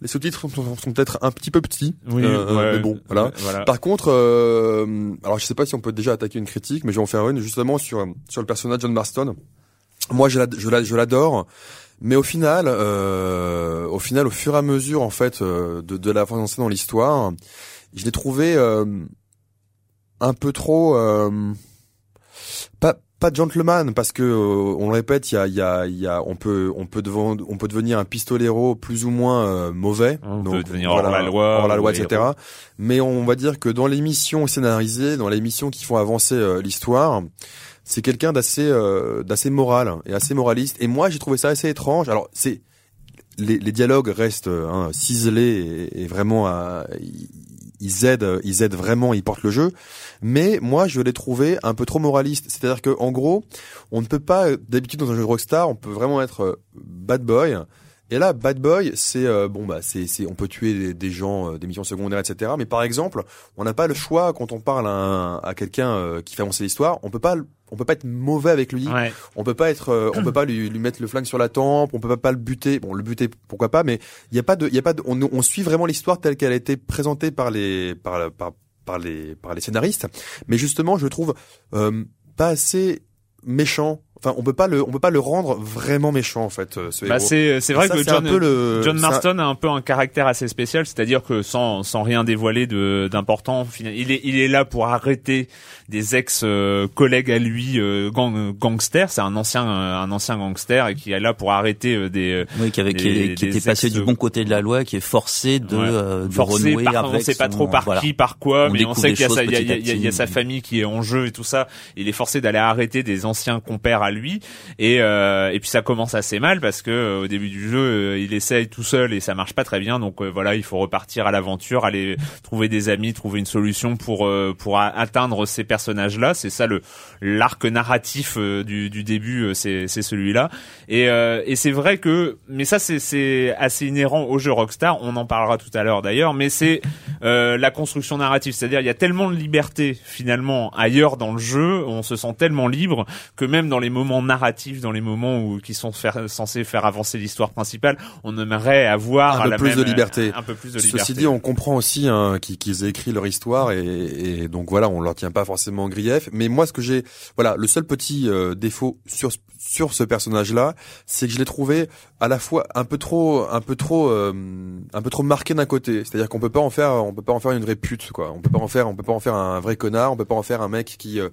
C: Les sous-titres sont, sont- sont peut-être un petit peu petits,
A: Oui,
C: euh,
A: ouais.
C: mais bon, voilà.
A: Voilà.
C: Par contre, euh, alors je sais pas si on peut déjà attaquer une critique, mais je vais en faire une justement sur sur le personnage John Marston. Moi, je l'adore, mais au final, euh, au final, au fur et à mesure en fait euh, de, de l'avancée dans l'histoire, je l'ai trouvé euh, un peu trop euh, pas pas gentleman parce que euh, on le répète, il y a il y a il y a on peut on peut devant, on peut devenir un pistolero plus ou moins euh, mauvais,
A: On peut devenir hors la loi,
C: hors la loi, etc. Mais on va dire que dans les missions scénarisées, dans les missions qui font avancer euh, l'histoire, c'est quelqu'un d'assez euh, d'assez moral et assez moraliste. Et moi, j'ai trouvé ça assez étrange. Alors, c'est les, les dialogues restent hein, ciselés et, et vraiment euh, ils- aident, ils aident vraiment, ils portent le jeu. Mais moi, je l'ai trouvé un peu trop moraliste. C'est-à-dire que en gros, on ne peut pas d'habitude dans un jeu de Rockstar, on peut vraiment être euh, bad boy. Et là, bad boy, c'est euh, bon bah c'est c'est on peut tuer des, gens, euh, des missions secondaires, etc. Mais par exemple, on n'a pas le choix quand on parle à, à quelqu'un euh, qui fait avancer l'histoire. On peut pas on peut pas être mauvais avec lui.
A: Ouais.
C: On peut pas être, euh, on peut pas lui, lui mettre le flingue sur la tempe, on peut pas, pas le buter. Bon, le buter, pourquoi pas, mais il y a pas de, il y a pas de, on, on suit vraiment l'histoire telle qu'elle a été présentée par les, par, par, par les, par les scénaristes. Mais justement, je trouve euh, pas assez méchant. Enfin, on peut pas le, on peut pas le rendre vraiment méchant en fait. euh, Ce
A: Bah, c'est c'est vrai
C: Ça,
A: que John
C: le-
A: John Marston a un peu un caractère assez spécial, c'est-à-dire que sans sans rien dévoiler de d'important, il est il est là pour arrêter des ex euh, collègues à lui euh, gang, gangsters. C'est un ancien euh, un ancien gangster et qui est là pour arrêter euh, des
D: Oui, qui, avait, qui,
A: Des-
D: qui
A: des
D: était passé
A: ex-
D: du bon côté de la loi, qui est forcé de,
A: Ouais.
D: euh, de
A: forcé par, on
D: avec
A: sait pas
D: son-
A: trop par
D: voilà.
A: qui, par quoi,
D: On
A: mais on sait qu'il y y, y y a sa famille qui est en jeu et tout ça. Il est forcé d'aller arrêter des anciens compères à lui et euh, et puis ça commence assez mal parce que au début du jeu il essaye tout seul et ça marche pas très bien donc euh, voilà il faut repartir à l'aventure aller trouver des amis trouver une solution pour pour atteindre ces personnages là c'est ça le l'arc narratif euh, du, du début euh, c'est celui-là. Et euh, et c'est vrai que mais ça c'est c'est assez inhérent au jeu Rockstar on en parlera tout à l'heure d'ailleurs mais c'est la construction narrative. C'est-à-dire il y a tellement de liberté finalement ailleurs dans le jeu on se sent tellement libre que même dans les moments narratifs dans les moments où qui sont faire- censés faire avancer l'histoire principale on aimerait avoir
C: Un peu
A: la
C: plus
A: même-
C: de liberté.
A: un peu plus de liberté.
C: Ceci dit, on comprend aussi hein, qu'ils aient écrit leur histoire et, et donc voilà, on leur tient pas forcément grief. Mais moi, ce que j'ai, voilà, le seul petit euh, défaut sur sur ce personnage-là, c'est que je l'ai trouvé à la fois un peu trop, un peu trop, euh, un peu trop marqué d'un côté. C'est-à-dire qu'on peut pas en faire, on peut pas en faire une vraie pute, quoi. On peut pas en faire, on peut pas en faire un vrai connard. On peut pas en faire un mec qui euh,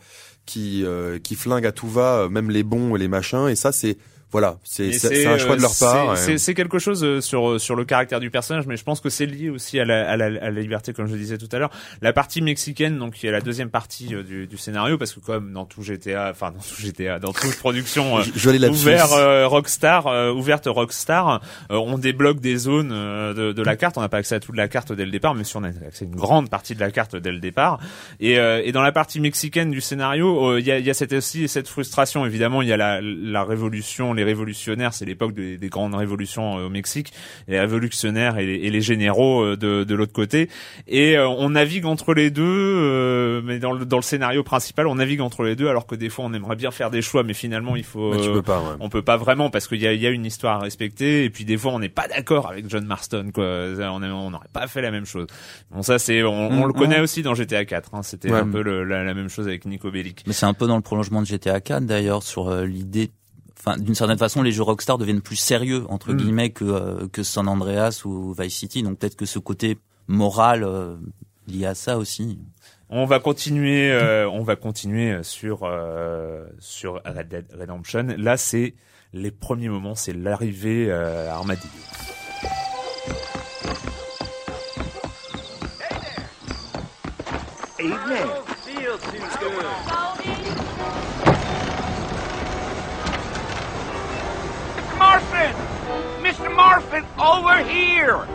C: qui qui flingue à tout va, même les bons et les machins. Et ça, c'est voilà, c'est un choix de leur
A: c'est-
C: part.
A: C'est quelque chose euh, sur sur le caractère du personnage, mais je pense que c'est lié aussi à la, à la, à la liberté, comme je disais tout à l'heure. La partie mexicaine, donc qui est la deuxième partie euh, du, du scénario, parce que comme dans tout GTA, enfin dans tout GTA, dans toute production euh, [LAUGHS]
C: Je- je
A: ouvert euh, Rockstar, euh, ouverte Rockstar, euh, on débloque des zones euh, de, de la carte. On n'a pas accès à toute la carte dès le départ, mais si on a accès à une grande partie de la carte dès le départ. Et, euh, et dans la partie mexicaine du scénario, euh, il y, a, y a cette aussi cette frustration. Évidemment, il y a la, la révolution, les révolutionnaires, c'est l'époque des, des grandes révolutions euh, au Mexique, les révolutionnaires et les, et les généraux euh, de, de l'autre côté. Et euh, on navigue entre les deux, mais dans le, dans le scénario principal, on navigue entre les deux, alors que des fois on aimerait bien faire des choix, mais finalement il faut.
C: Mais tu peux pas. ouais.
A: on peut pas vraiment parce qu'il y a, y a une histoire à respecter et puis des fois on n'est pas d'accord avec John Marston quoi on n'aurait pas fait la même chose bon ça c'est on, on
C: Mm,
A: le connaît
C: mm.
A: aussi dans GTA 4 hein. c'était
C: Ouais.
A: un peu le- la, la même chose avec Nico Bellic
D: Mais c'est un peu dans le prolongement de GTA 4 d'ailleurs sur euh, l'idée. Enfin, d'une certaine façon, les jeux Rockstar deviennent plus sérieux entre
A: Mm.
D: guillemets que euh, que San Andreas ou Vice City. Donc peut-être que ce côté moral euh, lié à ça aussi.
A: On va continuer, euh, on va continuer sur euh, sur Red Dead Redemption. Là, c'est les premiers moments, c'est l'arrivée euh, à Armadillo.
F: Marfin, over here!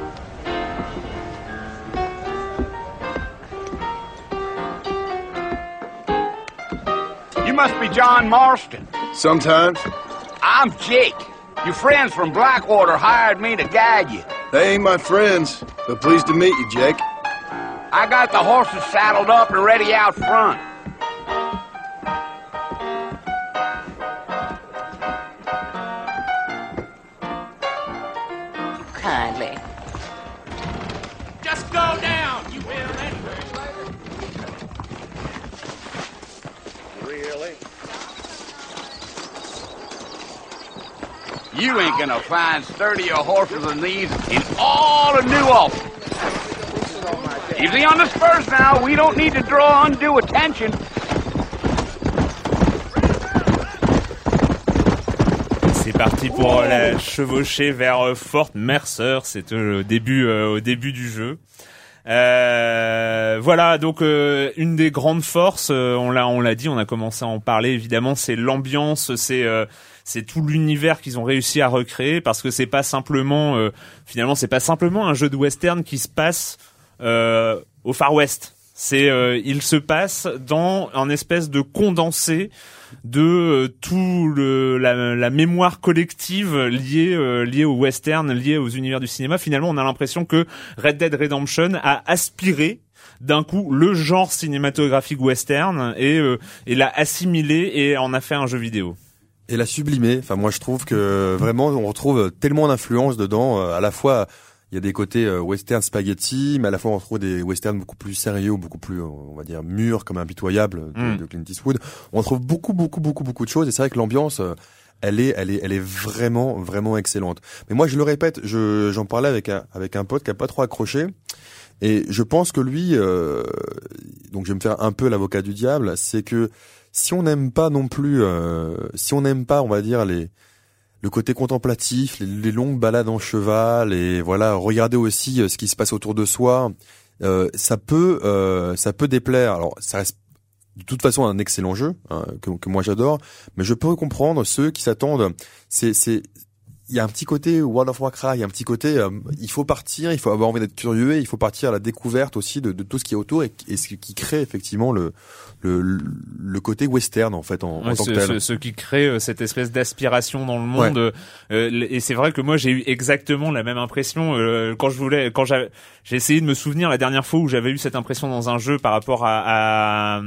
F: You must be John Marston.
E: Sometimes
F: I'm Jake. Your friends from Blackwater hired me to guide you.
E: they ain't my friends, but pleased to meet you, Jake.
F: I got the horses saddled up and ready out front. You ain't gonna find sturdier horses than these in all of New Ulster. Easy on the spurs now. We don't need to draw undue attention.
A: C'est parti pour euh, la chevaucher vers euh, Fort Mercer. C'est au début, euh, au début du jeu. Euh, voilà, donc euh, une des grandes forces, euh, on l'a, on l'a dit, on a commencé à en parler. Évidemment, c'est l'ambiance, c'est c'est tout l'univers qu'ils ont réussi à recréer parce que c'est pas simplement, euh, finalement, c'est pas simplement un jeu de western qui se passe euh, au Far West. C'est, euh, il se passe dans un espèce de condensé de euh, tout la, mémoire collective liée euh, liée au western, liée aux univers du cinéma. Finalement, on a l'impression que Red Dead Redemption a aspiré d'un coup le genre cinématographique western et euh, et l'a assimilé et en a fait un jeu vidéo.
C: Et l'a sublimé. Enfin, moi, je trouve que vraiment, on retrouve tellement d'influence dedans. euh, À la fois, il y a des côtés euh, western spaghetti, mais à la fois, on retrouve des westerns beaucoup plus sérieux, beaucoup plus, euh, on va dire, mûrs, comme impitoyables de,
A: Mm.
C: de Clint Eastwood. On retrouve beaucoup, beaucoup, beaucoup, beaucoup de choses. Et c'est vrai que l'ambiance, euh, elle est, elle est, elle est vraiment, vraiment excellente. Mais moi, je le répète, je, j'en parlais avec un, avec un pote qui a pas trop accroché. Et je pense que lui, euh, donc je vais me faire un peu l'avocat du diable, c'est que si on n'aime pas non plus, euh, si on n'aime pas, on va dire les le côté contemplatif, les, longues balades en cheval et voilà, regarder aussi euh, ce qui se passe autour de soi, euh, ça peut, euh, ça peut déplaire. Alors, ça reste de toute façon un excellent jeu hein, que, que moi j'adore, mais je peux comprendre ceux qui s'attendent. C'est, c'est, il y a un petit côté World of Warcraft, il y a un petit côté, euh, il faut partir, il faut avoir envie d'être curieux, et il faut partir à la découverte aussi de, de tout ce qui est autour et, et ce qui crée effectivement le, le, le côté western en fait en, tant
A: ce,
C: que tel.
A: ce- ce qui crée euh, cette espèce d'aspiration dans le monde. euh, euh, et c'est vrai que moi j'ai eu exactement la même impression euh, quand je voulais, quand j'ai essayé de me souvenir la dernière fois où j'avais eu cette impression dans un jeu par rapport à, à,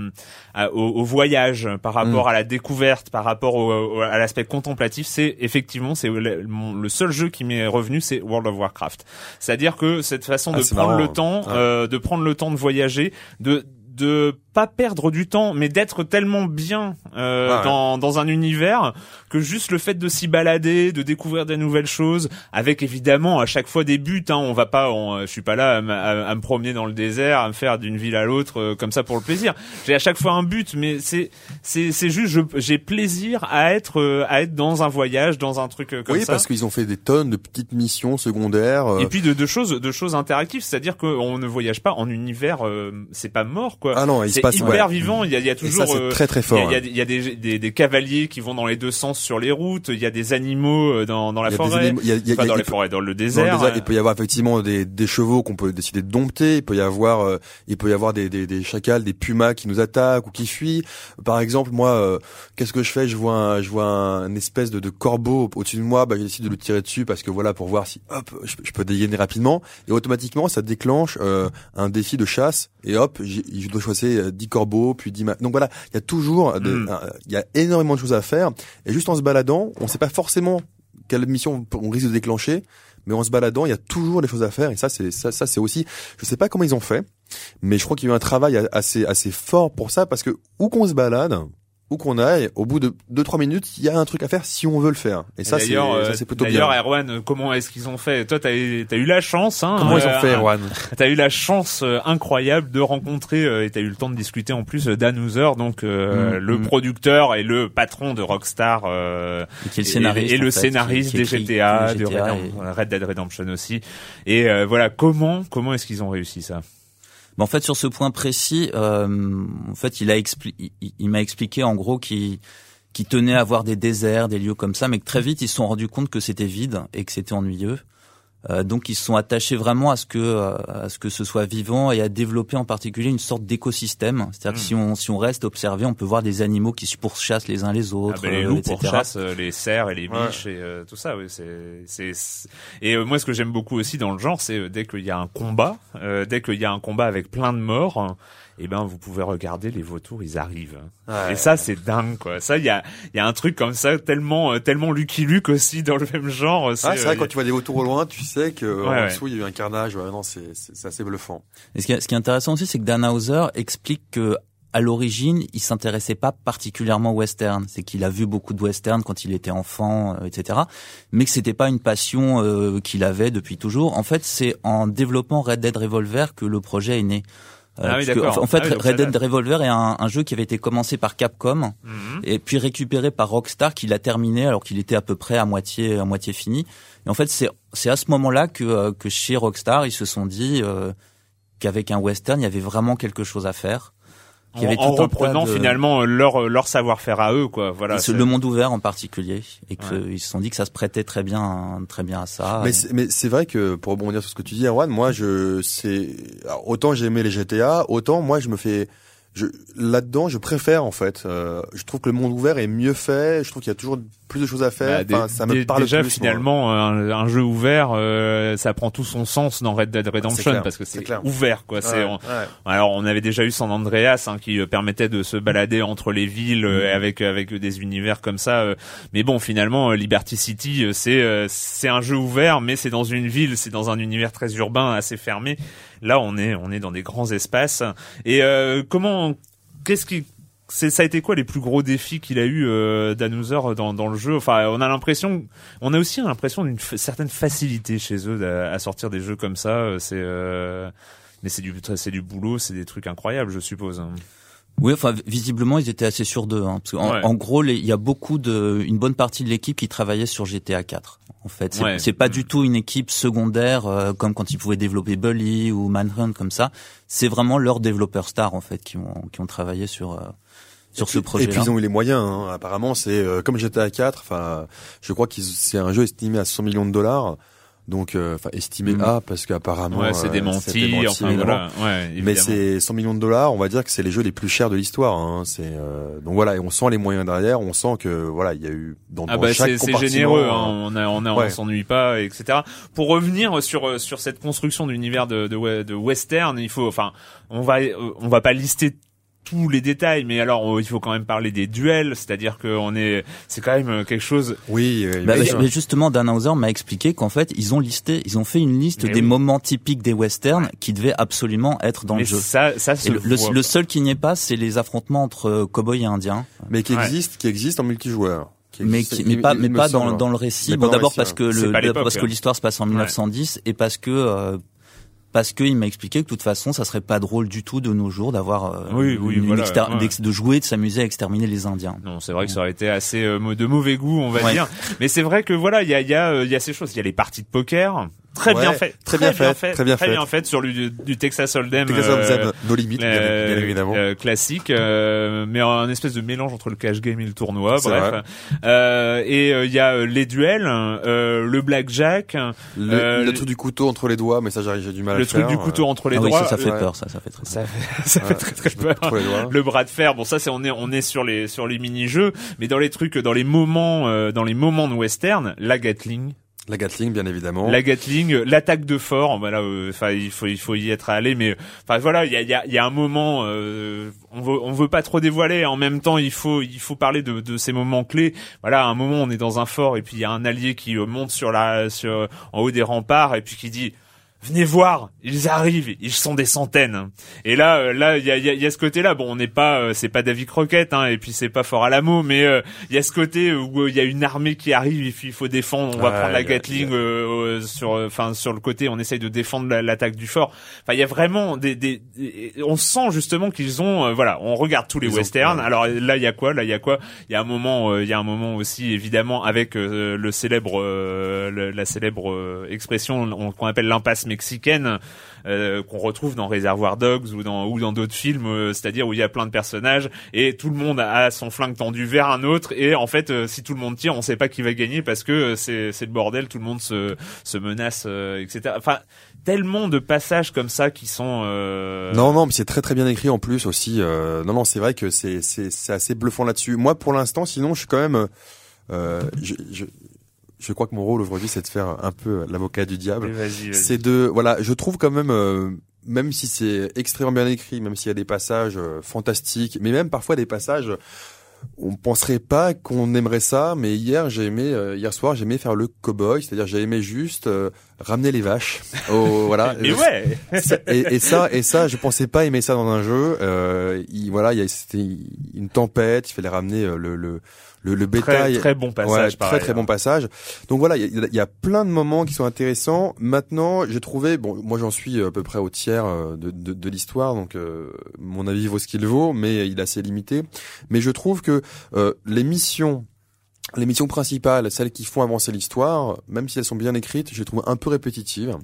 A: à- au, au voyage, par rapport
C: Mm.
A: à la découverte, par rapport au, au- à l'aspect contemplatif. C'est effectivement c'est mon- le seul jeu qui m'est revenu, c'est World of Warcraft. C'est-à-dire que cette façon
C: Ah,
A: de prendre
C: marrant,
A: le temps,
C: ouais.
A: euh, de prendre le temps de voyager, de de pas perdre du temps, mais d'être tellement bien euh,
C: ouais.
A: dans, dans un univers que juste le fait de s'y balader, de découvrir des nouvelles choses, avec évidemment à chaque fois des buts. Hein, on va pas, on, je suis pas là à, m- à- à me promener dans le désert, à me faire d'une ville à l'autre euh, comme ça pour le plaisir. J'ai à chaque fois un but, mais c'est c'est c'est juste j'ai plaisir à être euh, à être dans un voyage, dans un truc euh, comme
C: oui,
A: ça.
C: parce qu'ils ont fait des tonnes de petites missions secondaires. euh,
A: Et puis de, de choses, de choses interactives, c'est-à-dire qu'on ne voyage pas en univers, euh, c'est pas mort quoi.
C: Ah non, il se passe
A: hyper
C: ouais.
A: vivant. Il y a, il y a toujours,
C: ça,
A: euh,
C: très très
A: il y
C: fort.
A: il y a
C: hein.
A: des- il y a des, des, des cavaliers qui vont dans les deux sens sur les routes. Il y a des animaux euh, dans, dans la forêt,
C: il y a-
A: dans les forêts, dans le
C: Dans le
A: désert.
C: désert, il peut y avoir effectivement des, des chevaux qu'on peut décider de dompter. Il peut y avoir, euh, il peut y avoir des, des, des chacals, des pumas qui nous attaquent ou qui fuient. Par exemple, moi, euh, qu'est-ce que je fais? Je vois, un, je vois un, espèce de, de corbeau au-dessus de moi. Bah, je décide de le tirer dessus parce que voilà, pour voir si, hop, je, je peux dégainer rapidement. Et automatiquement, ça déclenche euh, un défi de chasse. Et hop, je dois choisir euh, 10 corbeaux, puis 10 ma- Donc voilà, il y a toujours,
A: Mm.
C: un- il y a énormément de choses à faire. Et juste en se baladant, on sait pas forcément quelle mission on risque de déclencher mais en se baladant, il y a toujours des choses à faire et ça c'est ça, ça c'est aussi je sais pas comment ils ont fait, mais je crois qu'il y a eu un travail assez assez fort pour ça parce que où qu'on se balade, où qu'on aille, au bout de 2-3 minutes, il y a un truc à faire si on veut le faire. Et, ça, c'est ça,
A: euh,
C: c'est plutôt bien.
A: D'ailleurs, Erwan, comment est-ce qu'ils ont fait? Toi, t'as eu, t'as eu la chance. Hein,
C: Comment ils ont
A: euh,
C: fait, Erwan [LAUGHS]
A: T'as eu la chance euh, incroyable de rencontrer euh, et t'as eu le temps de discuter en plus euh, Dan Houser, donc euh,
D: Mm,
A: le
D: mm.
A: producteur et le patron de Rockstar euh,
D: Et qui est le scénariste,
A: et, le
D: fait,
A: scénariste
D: qui- qui
A: des GTA, de Red,
D: et-
A: Red Dead Redemption aussi. Et euh, voilà, comment comment est-ce qu'ils ont réussi ça?
D: Mais en fait, sur ce point précis, euh, en fait, il m'a expliqué en gros qu'il qu'il tenait à avoir des déserts, des lieux comme ça, mais que très vite ils se sont rendus compte que c'était vide et que c'était ennuyeux. Euh, donc ils se sont attachés vraiment à ce que euh, à ce que ce soit vivant et à développer en particulier une sorte d'écosystème. C'est-à-dire que
A: Mm.
D: si on si on reste observé, on peut voir des animaux qui se pourchassent les uns les
A: ah,
D: autres,
A: ben, Les
D: euh,
A: loups
D: etc.
A: pourchassent les cerfs et les
C: Ouais.
A: biches et euh, tout ça. Oui, c'est c'est c'est- et euh, moi ce que j'aime beaucoup aussi dans le genre, c'est euh, dès qu'il y a un combat, euh, dès qu'il y a un combat avec plein de morts. Eh ben vous pouvez regarder les vautours, ils arrivent.
C: Ouais.
A: Et ça c'est dingue quoi. Ça il y a il y a un truc comme ça tellement euh, tellement Lucky Luke aussi dans le même genre.
C: Ah, c'est vrai,
A: euh,
C: quand tu vois des vautours au loin, tu sais que
A: Ouais,
C: en
A: ouais.
C: dessous, il y a eu un carnage. Ouais, non, c'est, c'est, c'est assez bluffant.
D: Et ce qui est, ce qui est intéressant aussi, c'est que Dan Houser explique que à l'origine, il s'intéressait pas particulièrement au western. C'est qu'il a vu beaucoup de western quand il était enfant, euh, etc. Mais que c'était pas une passion euh, qu'il avait depuis toujours. En fait, c'est en développant Red Dead Revolver que le projet est né. Euh,
A: Ah oui,
D: que, en fait,
A: Ah oui,
D: Red Dead. Revolver est un, un jeu qui avait été commencé par Capcom
A: mhm.
D: et puis récupéré par Rockstar qui l'a terminé alors qu'il était à peu près à moitié à moitié fini. Et en fait, c'est c'est à ce moment-là que euh, que chez Rockstar, ils se sont dit euh, qu'avec un western, il y avait vraiment quelque chose à faire.
A: En,
D: avait tout
A: reprenant
D: de-
A: finalement euh, leur leur savoir-faire à eux quoi. Voilà.
D: Le monde ouvert en particulier et
A: Ouais.
D: qu'ils se sont dit que ça se prêtait très bien très bien à ça.
C: Mais
D: Et-
C: c'est, mais c'est vrai que pour rebondir sur ce que tu dis, Erwan, moi, je, c'est, autant j'ai aimé les GTA, autant moi, je me fais, je, là-dedans, je préfère en fait. Euh, je trouve que le monde ouvert est mieux fait. Je trouve qu'il y a toujours plus de choses à faire.
A: Bah,
C: Enfin, ça me parle
A: déjà
C: plus.
A: finalement un, un jeu ouvert euh, ça prend tout son sens dans Red Dead Redemption
C: clair,
A: parce que
C: c'est
A: ouvert quoi
C: Ouais,
A: c'est on-
C: ouais.
A: alors on avait déjà eu San Andreas hein, qui euh, permettait de se balader entre les villes euh, avec avec des univers comme ça euh, mais bon finalement euh, Liberty City c'est euh, c'est un jeu ouvert mais c'est dans une ville c'est dans un univers très urbain assez fermé là on est on est dans des grands espaces et euh, comment qu'est-ce qui ça a été quoi les plus gros défis qu'il a eu euh, dans dans le jeu? Enfin on a l'impression on a aussi l'impression d'une certaine facilité chez eux à, à sortir des jeux comme ça euh, c'est euh, mais c'est du c'est du boulot c'est des trucs incroyables je suppose.
D: Oui, enfin visiblement ils étaient assez sûrs d'eux. Hein, parce
A: Ouais.
D: en gros, il y a beaucoup de, une bonne partie de l'équipe qui travaillait sur GTA 4. En fait, c'est
A: Ouais.
D: c'est pas
A: Mm.
D: du tout une équipe secondaire euh, comme quand ils pouvaient développer Bully ou Manhunt comme ça. C'est vraiment leurs développeurs stars en fait qui ont qui ont travaillé sur euh, sur ce
C: Et puis ils ont eu les moyens. Hein. Apparemment, c'est euh, comme GTA 4. Enfin, je crois que c'est un jeu estimé à 100 millions de dollars. Donc, euh, enfin, estimé
D: Mm.
C: à parce qu'apparemment,
A: ouais c'est
C: euh,
A: démenti,
C: démenti,
A: enfin voilà ouais
C: Mais c'est 100 millions de dollars, on va dire que c'est les jeux les plus chers de l'histoire. Hein. C'est euh, donc voilà, et on sent les moyens derrière, on sent que voilà, il y a eu dans,
A: Ah bah
C: chaque
A: c'est généreux, hein.
C: hein.
A: on a on a
C: Ouais.
A: on s'ennuie pas, etc. Pour revenir sur sur cette construction d'univers de, de de western, il faut enfin on va on va pas lister tous les détails, mais alors euh, il faut quand même parler des duels, c'est-à-dire que on est c'est quand même euh, quelque chose.
C: Oui, euh,
D: Bah, mais- justement, Dan Houser m'a expliqué qu'en fait, ils ont listé, ils ont fait une liste
A: Mais
D: des
A: oui.
D: moments typiques des westerns qui devaient absolument être dans
A: mais
D: le jeu.
A: ça ça se
D: le, le-
A: voit.
D: le seul qui n'y est pas, c'est les affrontements entre euh, cow-boys et indiens.
C: mais qui
A: Ouais.
C: existe, qui existe en multijoueur.
D: Mais, qui- mais pas mais pas dans, le récit bon d'abord parce que le parce que
A: hein.
D: l'histoire se passe en 1910 et parce que euh, parce que il m'a expliqué que de toute façon ça serait pas drôle du tout de nos jours d'avoir euh,
A: Oui, oui,
D: une
A: voilà,
D: exter-
A: ouais.
D: d'ex- de jouer de s'amuser à exterminer les indiens
A: Non, c'est vrai que ça aurait été assez euh, de mauvais goût, on va
D: Ouais.
A: dire. Mais c'est vrai que voilà, il y a y a euh, il y a ces choses, il y a les parties de poker très
C: Ouais,
A: bien fait,
C: très bien fait, très bien
A: très
C: fait.
A: bien fait sur du, du Texas Hold'em.
C: Texas
A: euh,
C: nos limites, bien,
A: euh,
C: bien évidemment.
A: euh, classique, euh, mais un espèce de mélange entre le cash game et le tournoi. Bref. Euh, et euh, il y a euh, les duels, euh, le blackjack,
C: le,
A: euh,
C: le truc du couteau entre les doigts, mais ça j'arrive, j'ai du mal à
A: le
C: le
A: truc
C: faire.
A: du couteau entre les
D: ah oui
A: doigts.
D: ça ça fait
C: ouais.
D: peur ça ça fait très
A: Ça fait, [LAUGHS] ça fait très très peur le bras de fer bon ça c'est on est on est sur les sur les mini jeux mais dans les trucs dans les moments euh, dans les moments de western la Gatling
C: La Gatling, bien évidemment.
A: la Gatling l'attaque de fort voilà euh, enfin il faut il faut y être allé mais enfin voilà il y a il y a y a un moment euh, on veut on veut pas trop dévoiler en même temps il faut il faut parler de de ces moments clés voilà à un moment on est dans un fort et puis il y a un allié qui monte sur la sur en haut des remparts et puis qui dit venez voir, ils arrivent, ils sont des centaines. Et là, euh, là, il y a, y, a, y a, ce côté-là. Bon, on n'est pas, euh, c'est pas David Croquette, hein, et puis c'est pas fort à l'amour, mais euh, il y a ce côté où il y a une armée qui arrive, et puis il faut défendre. On va prendre la Gatling sur, enfin sur le côté, on essaye de défendre l'attaque du fort. Enfin, il y a vraiment des, des, on sent justement qu'ils ont, voilà, on regarde tous les westerns. Alors là, il y a quoi? Là, il y a quoi? Il y a un moment, il y a un moment aussi évidemment avec le célèbre, la célèbre expression qu'on appelle l'impasse mexicaine euh, qu'on retrouve dans Réservoir Dogs ou dans ou dans d'autres films, euh, c'est-à-dire où il y a plein de personnages et tout le monde a son flingue tendu vers un autre et en fait euh, si tout le monde tire, on sait pas qui va gagner parce que c'est c'est le bordel, tout le monde se menace, etc. Enfin tellement de passages comme ça qui sont
C: non non mais c'est très très bien écrit en plus aussi non non c'est vrai que c'est c'est assez bluffant là-dessus moi pour l'instant sinon je suis quand même je crois que mon rôle aujourd'hui, c'est de faire un peu l'avocat du diable. C'est de, voilà, je trouve quand même, euh, même si c'est extrêmement bien écrit, même s'il y a des passages euh, fantastiques, mais même parfois des passages, on penserait pas qu'on aimerait ça, mais hier j'ai aimé, euh, hier soir j'ai aimé faire le cowboy, c'est-à-dire j'ai aimé juste ramener les vaches. Oh, [LAUGHS] voilà.
A: et ouais.
C: et, et, ça, et ça, je pensais pas aimer ça dans un jeu. il, voilà, il y a c'était une tempête, il fallait ramener le, le le, le bétail.
A: Très, très bon passage.
C: très très bon hein. passage. Donc voilà, il y, a, plein de moments qui sont intéressants. Maintenant, j'ai trouvé, bon, moi j'en suis à peu près au tiers euh, de, de, de l'histoire, donc euh, mon avis vaut ce qu'il vaut, mais il est assez limité. Mais je trouve que euh, les missions les missions principales, celles qui font avancer l'histoire, même si elles sont bien écrites, je les trouve un peu répétitives.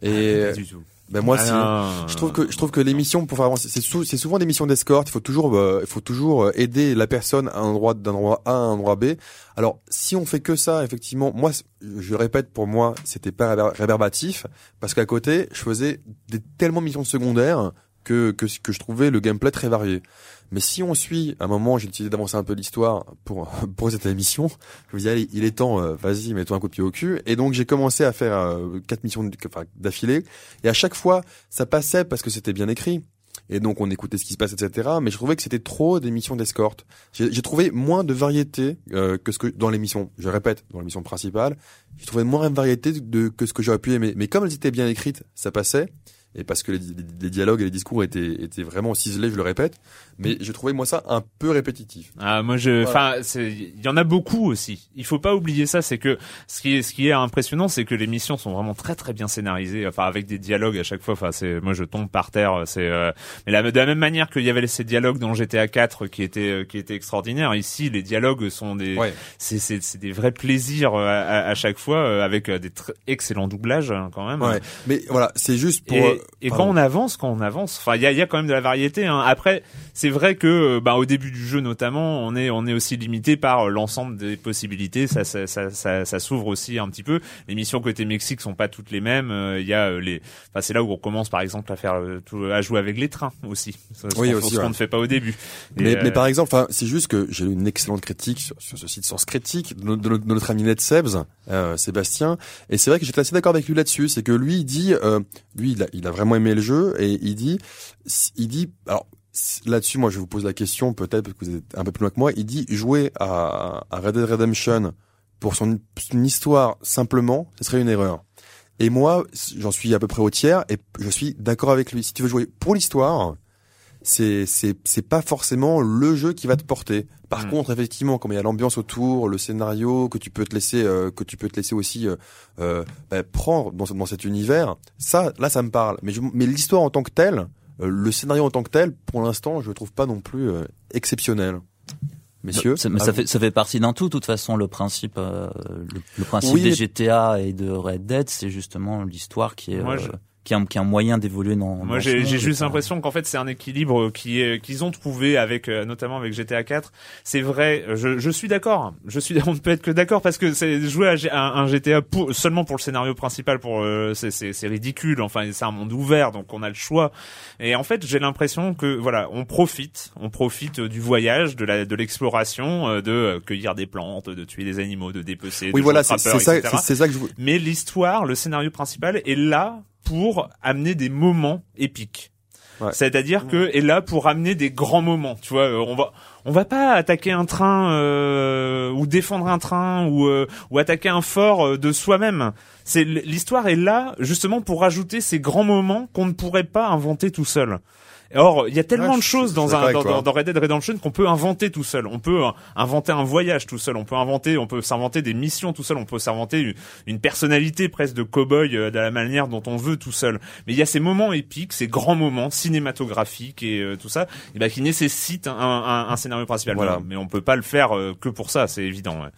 C: Et
A: ah, du tout.
C: Ben moi, ah je trouve que je trouve que les missions pour faire avancer, c'est souvent des missions d'escorte. Il faut toujours, euh, il faut toujours euh, aider la personne à un endroit d'un endroit A à un endroit B. Alors, si on fait que ça, effectivement, moi, je répète, pour moi, c'était pas réverbatif parce qu'à côté, je faisais des tellement missions secondaires que que que je trouvais le gameplay très varié. Mais si on suit, à un moment, j'ai décidé d'avancer un peu l'histoire pour [LAUGHS] pour cette émission. Je me dis, allez, il est temps, euh, vas-y, mets-toi un coup de pied au cul. Et donc j'ai commencé à faire euh, quatre missions d'affilée. Et à chaque fois, ça passait parce que c'était bien écrit. Et donc on écoutait ce qui se passe, etc. Mais je trouvais que c'était trop des missions d'escorte. J'ai trouvé moins de variété euh, que ce que dans l'émission. Je répète, dans l'émission principale, j'ai trouvé moins de variété de, que ce que j'aurais pu aimer. Mais comme elles étaient bien écrites, ça passait et parce que les, dialogues et les discours étaient, étaient vraiment ciselés, je le répète. Mais j'ai trouvé moi ça un peu répétitif.
A: Ah moi je, enfin il y en a beaucoup aussi. Il faut pas oublier ça, c'est que ce qui est ce qui est impressionnant, c'est que les missions sont vraiment très très bien scénarisées, enfin avec des dialogues à chaque fois. Enfin c'est moi je tombe par terre. C'est euh, mais la, de la même manière qu'il y avait ces dialogues dans GTA 4 qui étaient euh, qui étaient extraordinaires. Ici les dialogues sont des c'est c'est c'est des vrais plaisirs euh, à, à, chaque fois avec des excellents doublages hein, quand même.
C: Ouais. Mais voilà c'est juste pour
A: et quand on avance, quand on avance, enfin il y a, y a quand même de la variété. Hein. Après, c'est vrai que bah, au début du jeu notamment, on est on est aussi limité par euh, l'ensemble des possibilités. Ça ça, ça, ça, ça s'ouvre aussi un petit peu. Les missions côté Mexique sont pas toutes les mêmes. Euh, il y a euh, les, enfin c'est là où on commence par exemple à faire tout, à jouer avec les trains aussi. Ce
C: oui,
A: aussi, ce qu'on ne fait pas au début.
C: mais, mais par exemple, enfin c'est juste que j'ai eu une excellente critique sur, sur ce site Source Critique de, de, de, notre ami Ned Sebs, euh, Sébastien, et c'est vrai que j'étais assez d'accord avec lui là-dessus. C'est que lui il dit, euh, lui il a, il a vraiment aimé le jeu et il dit, il dit, alors là-dessus, moi, je vous pose la question, peut-être parce que vous êtes un peu plus loin que moi. Il dit jouer à, à Red Dead Redemption pour son histoire simplement, ce serait une erreur. Et moi, j'en suis à peu près au tiers et je suis d'accord avec lui. Si tu veux jouer pour l'histoire, c'est c'est c'est pas forcément le jeu qui va te porter. Par hmm. contre, effectivement, comme il y a l'ambiance autour, le scénario que tu peux te laisser euh, que tu peux te laisser aussi euh, euh bah, prendre dans, dans cet univers, ça là ça me parle. Mais mais l'histoire en tant que telle, euh, le scénario en tant que tel, pour l'instant, je le trouve pas non plus exceptionnel. Messieurs,
D: ça, mais ça fait ça fait partie d'un tout. De toute façon, le principe le, principe des GTA et de Red Dead, c'est justement l'histoire qui est qui est un, moyen d'évoluer dans.
A: Moi, j'ai juste l'impression qu'en fait, c'est un équilibre qui est qu'ils ont trouvé avec euh, notamment avec GTA 4. C'est vrai, je, je suis d'accord. Je suis [LAUGHS] on ne peut être que d'accord parce que c'est jouer à un, GTA pour, seulement pour le scénario principal, pour euh, c'est ridicule. Enfin, c'est un monde ouvert, donc on a le choix. Et en fait, j'ai l'impression que voilà, on profite, on profite du voyage, de la de l'exploration, euh, de cueillir des plantes, de tuer des animaux, de dépecer.
C: Oui, voilà, c'est ça, c'est ça que je.
A: Mais l'histoire, le scénario principal est là pour amener des moments épiques. C'est-à-dire que est là pour amener des grands moments. Tu vois, euh, on va on va pas attaquer un train euh, ou défendre un train ou euh, ou attaquer un fort euh, de soi-même. C'est l'histoire est là justement pour rajouter ces grands moments qu'on ne pourrait pas inventer tout seul. Or, il y a tellement
C: Ouais,
A: de choses dans un dans, dans Red Dead Redemption qu'on peut inventer tout seul. On peut euh, inventer un voyage tout seul. On peut inventer, on peut s'inventer des missions tout seul. On peut s'inventer une, une personnalité presque de cow-boy euh, de la manière dont on veut tout seul. Mais il y a ces moments épiques, ces grands moments cinématographiques et euh, tout ça, et ben qui nécessitent un, un, un scénario principal.
C: Voilà.
A: Mais, mais on peut pas le faire euh, que pour ça, c'est évident. Ouais.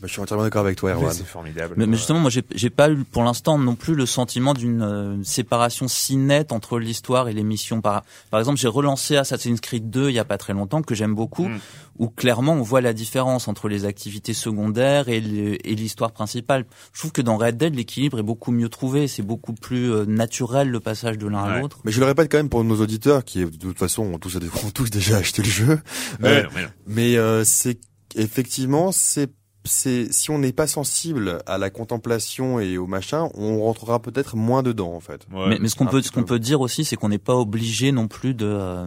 C: Bah, je suis entièrement d'accord avec toi,
A: Mais
C: Erwan.
A: C'est formidable.
D: Mais, mais justement, moi, j'ai j'ai pas eu pour l'instant non plus le sentiment d'une euh, séparation si nette entre l'histoire et les missions. Par, par exemple, j'ai relancé Assassin's Creed 2 il y a pas très longtemps que j'aime beaucoup,
A: Mm.
D: où clairement on voit la différence entre les activités secondaires et le- et l'histoire principale. Je trouve que dans Red Dead, l'équilibre est beaucoup mieux trouvé. C'est beaucoup plus euh, naturel le passage de l'un à l'autre.
C: Mais je le répète quand même pour nos auditeurs qui, de toute façon, ont tous, ont tous déjà acheté le jeu.
A: Mais
C: Euh,
A: non, mais non.
C: Mais euh, c'est effectivement c'est c'est si on n'est pas sensible à la contemplation et au machin, on rentrera peut-être moins dedans en fait.
A: Ouais.
D: mais, mais ce qu'on peut ce qu'on
C: peu.
D: peut dire aussi, c'est qu'on n'est pas obligé non plus de euh,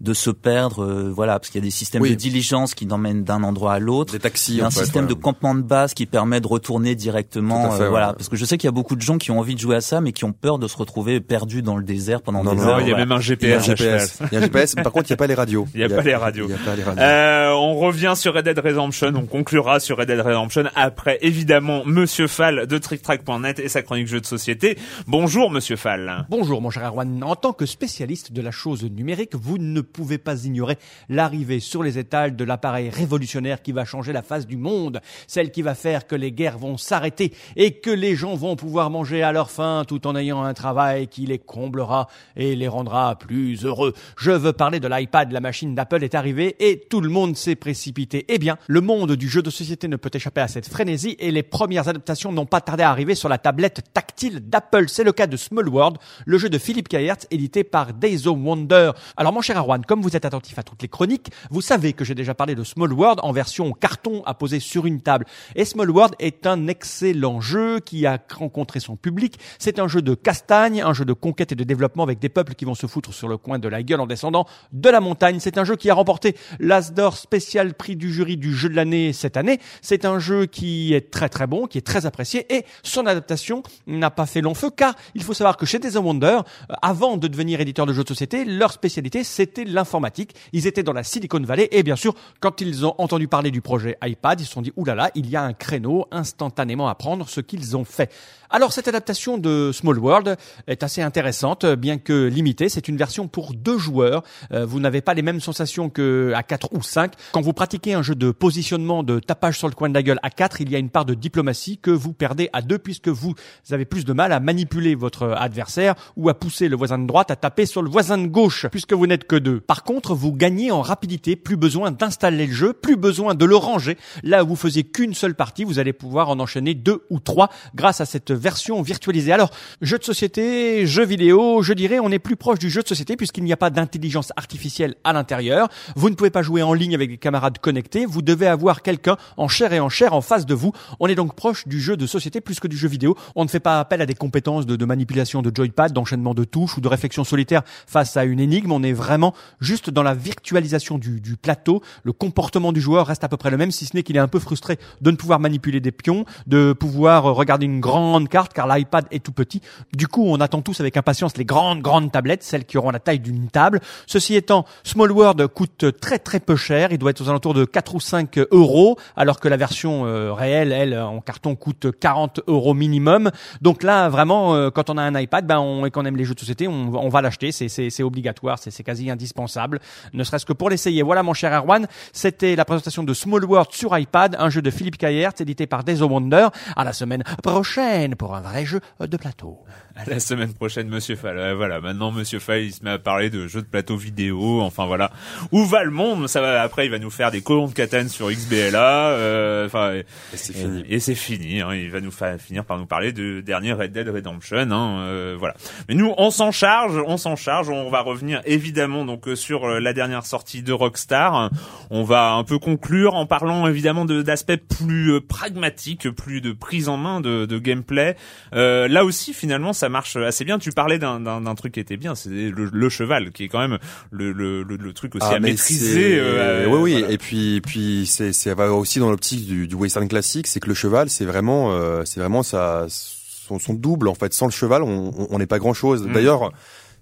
D: de se perdre, euh, voilà, parce qu'il y a des systèmes
C: Oui.
D: de diligence qui emmènent d'un endroit à l'autre.
C: Des taxis.
D: Il y a un
C: fait,
D: système
C: ouais.
D: de campement de base qui permet de retourner directement,
C: fait,
D: euh, voilà.
C: ouais.
D: Parce que je sais qu'il y a beaucoup de gens qui ont envie de jouer à ça, mais qui ont peur de se retrouver perdus dans le désert pendant
C: Non,
D: des
C: non,
D: heures.
A: il y a
D: voilà.
A: même un
C: Il y a un
A: GPS.
C: GPS. Il y a un GPS. mais par contre, il n'y a pas les radios.
A: Il y a pas les radios.
C: Il n'y a pas les radios.
A: Euh, on revient sur Red Dead Redemption, on conclura sur Red Dead Redemption après évidemment Monsieur Fall de TrickTrack.net et sa chronique jeux de société. Bonjour Monsieur Fall.
G: Bonjour mon cher Erwan. En tant que spécialiste de la chose numérique, vous ne pouvez pas ignorer l'arrivée sur les étals de l'appareil révolutionnaire qui va changer la face du monde, celle qui va faire que les guerres vont s'arrêter et que les gens vont pouvoir manger à leur faim tout en ayant un travail qui les comblera et les rendra plus heureux. Je veux parler de l'iPad, la machine d'Apple est arrivée et tout le monde s'est précipité. Eh bien, le monde du jeu de société ne peut échapper à cette frénésie et les premières adaptations n'ont pas tardé à arriver sur la tablette tactile d'Apple. C'est le cas de Small World, le jeu de Philippe Kayertz édité par Days of Wonder. Alors mon cher Arwan, comme vous êtes attentif à toutes les chroniques, vous savez que j'ai déjà parlé de Small World en version carton à poser sur une table. Et Small World est un excellent jeu qui a rencontré son public. C'est un jeu de castagne, un jeu de conquête et de développement avec des peuples qui vont se foutre sur le coin de la gueule en descendant de la montagne. C'est un jeu qui a remporté l'Asdor spécial prix du jury du jeu de l'année cette année. C'est un jeu qui est très très bon, qui est très apprécié et son adaptation n'a pas fait long feu car il faut savoir que chez Days of Wonder, euh, avant de devenir éditeur de jeux de société, leur spécialité c'était l'informatique. Ils étaient dans la Silicon Valley et bien sûr, quand ils ont entendu parler du projet iPad, ils se sont dit oulala, il y a un créneau instantanément à prendre, ce qu'ils ont fait. Alors cette adaptation de Small World est assez intéressante, euh, bien que limitée. C'est une version pour deux joueurs. Euh, vous n'avez pas les mêmes sensations que à 4 ou 5. Quand vous pratiquez un jeu de positionnement, de tapage sur le coin de la gueule à 4, il y a une part de diplomatie que vous perdez à 2 puisque vous avez plus de mal à manipuler votre adversaire ou à pousser le voisin de droite à taper sur le voisin de gauche puisque vous n'êtes que deux. Par contre, vous gagnez en rapidité, plus besoin d'installer le jeu, plus besoin de le ranger. Là où vous faisiez qu'une seule partie, vous allez pouvoir en enchaîner deux ou trois grâce à cette version virtualisée. Alors, jeu de société, jeu vidéo, je dirais, on est plus proche du jeu de société puisqu'il n'y a pas d'intelligence artificielle à l'intérieur. Vous ne pouvez pas jouer en ligne avec des camarades connectés. Vous devez avoir quelqu'un en chair et en chair en face de vous. On est donc proche du jeu de société plus que du jeu vidéo. On ne fait pas appel à des compétences de, manipulation de joypad, d'enchaînement de touches ou de réflexion solitaire face à une énigme. On est vraiment juste dans la virtualisation du, du plateau. Le comportement du joueur reste à peu près le même, si ce n'est qu'il est un peu frustré de ne pouvoir manipuler des pions, de pouvoir regarder une grande car l'iPad est tout petit. Du coup, on attend tous avec impatience les grandes, grandes tablettes, celles qui auront la taille d'une table. Ceci étant, Small World coûte très très peu cher. Il doit être aux alentours de 4 ou 5 euros, alors que la version euh, réelle, elle, en carton, coûte 40 euros minimum. Donc là, vraiment, euh, quand on a un iPad, ben, et qu'on aime les jeux de société, on, va l'acheter. C'est, obligatoire, c'est, quasi indispensable, ne serait-ce que pour l'essayer. Voilà, mon cher Erwan, c'était la présentation de Small World sur iPad, un jeu de Philippe Kayertz, édité par Days of Wonder. À la semaine prochaine pour un vrai jeu de plateau.
A: À la semaine prochaine, Monsieur Fall. Voilà, maintenant Monsieur Fall, il se met à parler de jeux de plateau vidéo. Enfin voilà, où va le monde? Ça va. Après, il va nous faire des colons de Catane sur XBLA. euh, Enfin, et,
C: Et c'est fini.
A: et c'est fini. hein. Il va nous faire finir par nous parler de dernier Red Dead Redemption. Hein, euh, voilà. Mais nous, on s'en charge, on s'en charge. On va revenir évidemment donc euh, sur euh, la dernière sortie de Rockstar. On va un peu conclure en parlant évidemment de- d'aspects plus euh, pragmatiques, plus de prise en main de, de gameplay. Euh, là aussi, finalement, ça marche assez bien. Tu parlais d'un- d'un d'un truc qui était bien, c'est le, le cheval, qui est quand même le, le, le, truc aussi à
C: Ah, mais
A: maîtriser. euh,
C: oui, oui.
A: voilà.
C: Et puis, puis, c'est, c'est va aussi dans l'optique du, du western classique, c'est que le cheval, c'est vraiment, euh, c'est vraiment ça, son, son double en fait. Sans le cheval, on on- on n'est pas grand chose.
A: Mm.
C: D'ailleurs.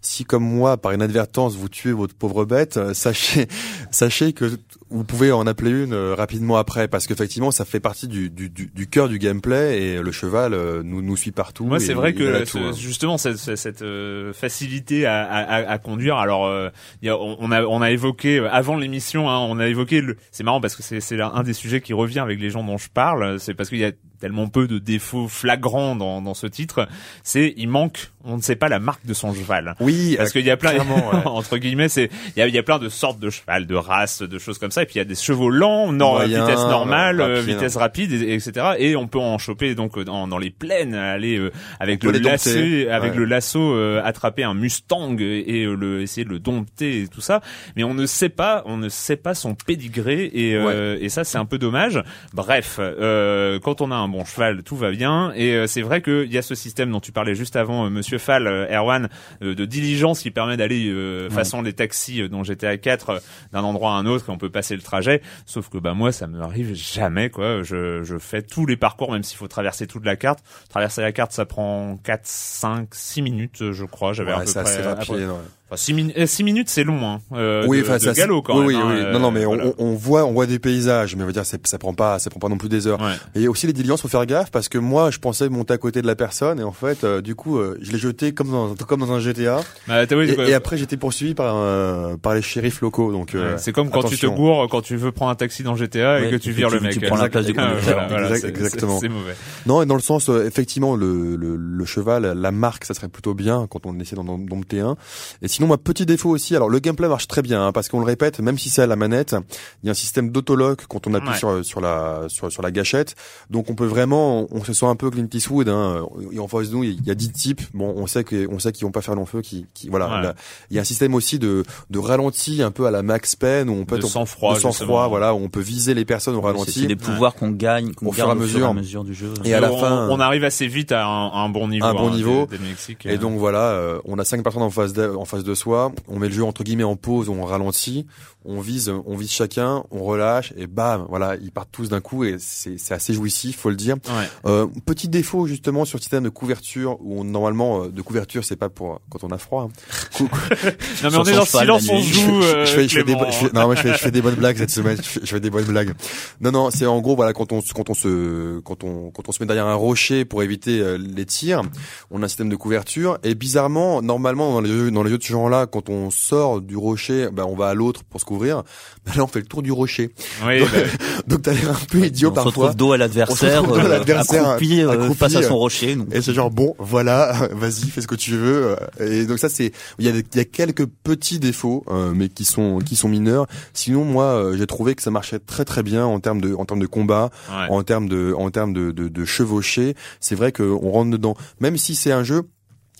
C: Si comme moi, par inadvertance, vous tuez votre pauvre bête, euh, sachez, [LAUGHS] sachez que vous pouvez en appeler une euh, rapidement après, parce qu'effectivement, ça fait partie du, du, du, du cœur du gameplay et le cheval euh, nous, nous suit partout.
A: Moi, c'est vrai que ce-
C: hein.
A: justement cette, cette- facilité à, à, à- conduire. Alors, euh, on a on a évoqué avant l'émission, hein, on a évoqué. le- C'est marrant parce que c'est c'est un des sujets qui revient avec les gens dont je parle. C'est parce qu'il y a tellement peu de défauts flagrants dans, dans ce titre. C'est il manque, on ne sait pas la marque de son cheval.
C: Oui,
A: Parce qu'il y a plein,
C: ouais. [LAUGHS]
A: entre guillemets, c'est il y a, il y a plein de sortes de cheval, de races, de choses comme ça. Et puis il y a des chevaux lents, nord,
C: Moyen,
A: vitesse normale, euh,
C: rapide.
A: vitesse rapide, et- etc. Et on peut en choper donc euh, dans, dans les plaines, aller euh, avec
C: On
A: le lasso, avec
C: ouais.
A: le lasso, euh, attraper un Mustang et euh, le essayer de le dompter et tout ça. Mais on ne sait pas, on ne sait pas son pédigré et euh, et ça c'est un peu dommage. Bref, euh, quand on a un bon cheval, tout va bien. Et euh, c'est vrai qu'il y a ce système dont tu parlais juste avant, euh, Monsieur Fall, euh, Erwan, euh, de diligence qui permet d'aller euh, façon les taxis euh, dont j'étais à 4 d'un endroit à un autre et on peut passer le trajet. Sauf que bah moi ça me arrive jamais quoi. Je, je fais tous les parcours même s'il faut traverser toute la carte. Traverser la carte ça prend 4, 5, 6 minutes je crois. J'avais
C: Ouais,
A: à peu
C: c'est assez
A: près.
C: rapide. ouais.
A: Enfin, 6, minutes c'est long hein. Euh,
C: oui,
A: de,
C: enfin,
A: de
C: ça, c'est-
A: galop quand
C: oui,
A: même.
C: Oui,
A: hein,
C: oui.
A: euh,
C: non, non, mais
A: voilà.
C: on, on voit, on voit des paysages, mais on va dire, ça prend pas, ça prend pas non plus des heures.
A: Ouais.
C: Et aussi les diligences, faut faire gaffe parce que moi, je pensais monter à côté de la personne et en fait, euh, du coup, euh, je l'ai jeté comme dans, comme dans un GTA.
A: Bah,
C: Et,
A: quoi.
C: et après, j'étais poursuivi par euh, par les shérifs locaux. Donc,
A: Ouais,
C: euh,
A: c'est comme quand tu te gourres quand tu veux prendre un taxi dans GTA et
D: Ouais,
A: que tu vires
D: tu-
A: le mec.
D: tu prends la place du
A: Ah,
C: exactement.
A: C'est c'est mauvais.
C: Non, et dans le sens, euh, effectivement, le, le, le cheval, la marque, ça serait plutôt bien quand on essaie d'en d'en dompter un. Et sinon, moi, petit défaut aussi. Alors, le gameplay marche très bien hein, parce qu'on le répète, même si c'est à la manette, il y a un système d'autolock quand on appuie
A: Ouais.
C: sur sur la sur sur la gâchette. Donc, on peut vraiment, on se sent un peu Clint Eastwood. Hein, et en face de nous, il y a 10 types. Bon, on sait que on sait qu'ils vont pas faire long feu. Qui, qui voilà.
A: Ouais.
C: Là, Il y a un système aussi de de ralenti un peu à la Max Payne où on peut
A: De
C: on-
A: sang-froid,
C: de sang froid. Voilà, où on peut viser les personnes au ralenti.
D: C'est des pouvoirs qu'on gagne, qu'on
C: Au fur et à
D: au fur et à
C: mesure.
D: mesure du jeu.
C: Et à la
A: on,
C: fin,
A: on arrive assez vite à un, bon niveau.
C: Un bon
A: hein,
C: niveau.
A: des- des Mexiques,
C: Et
A: euh.
C: donc voilà, euh, on a cinq personnes en face de, en face de soi. On met le jeu entre guillemets en pause, on ralentit, on vise, on vise chacun, on relâche et bam, voilà, ils partent tous d'un coup et c'est c'est assez jouissif, faut le dire.
A: Ouais.
C: Euh, petit défaut justement sur le système de couverture où on, normalement euh, de couverture c'est pas pour quand on a froid. hein. [LAUGHS]
A: Non mais on est dans silence, on joue.
C: je,
A: euh,
C: fais, je fais des, je fais- des bonnes blagues cette semaine. Je fais, je fais des bonnes blagues. Non, non, c'est en gros voilà quand on, quand on se, quand on, quand on se met derrière un rocher pour éviter euh, les tirs, on a un système de couverture et bizarrement, normalement dans les jeux, dans les jeux de ce genre-là, quand on sort du rocher, ben on va à l'autre pour se couvrir. Ben là, on fait le tour du rocher.
A: Oui,
C: Donc,
A: bah, [LAUGHS]
C: Donc t'as l'air un peu idiot
D: on se
C: parfois.
D: retrouve dos à l'adversaire,
C: On se retrouve dos à
D: euh,
C: l'adversaire,
D: accroupi, euh,
C: accroupi,
D: face à son rocher. donc.
C: Et c'est genre bon, voilà, [LAUGHS] vas-y, fais ce que tu veux. Et donc ça c'est, il y a, y a quelques petits défauts, euh, mais qui sont qui sont mineurs. Sinon moi euh, j'ai trouvé que ça marchait très très bien en termes de en termes de combat,
A: ouais.
C: en termes de en termes de de, de chevaucher. C'est vrai qu'on rentre dedans, même si c'est un jeu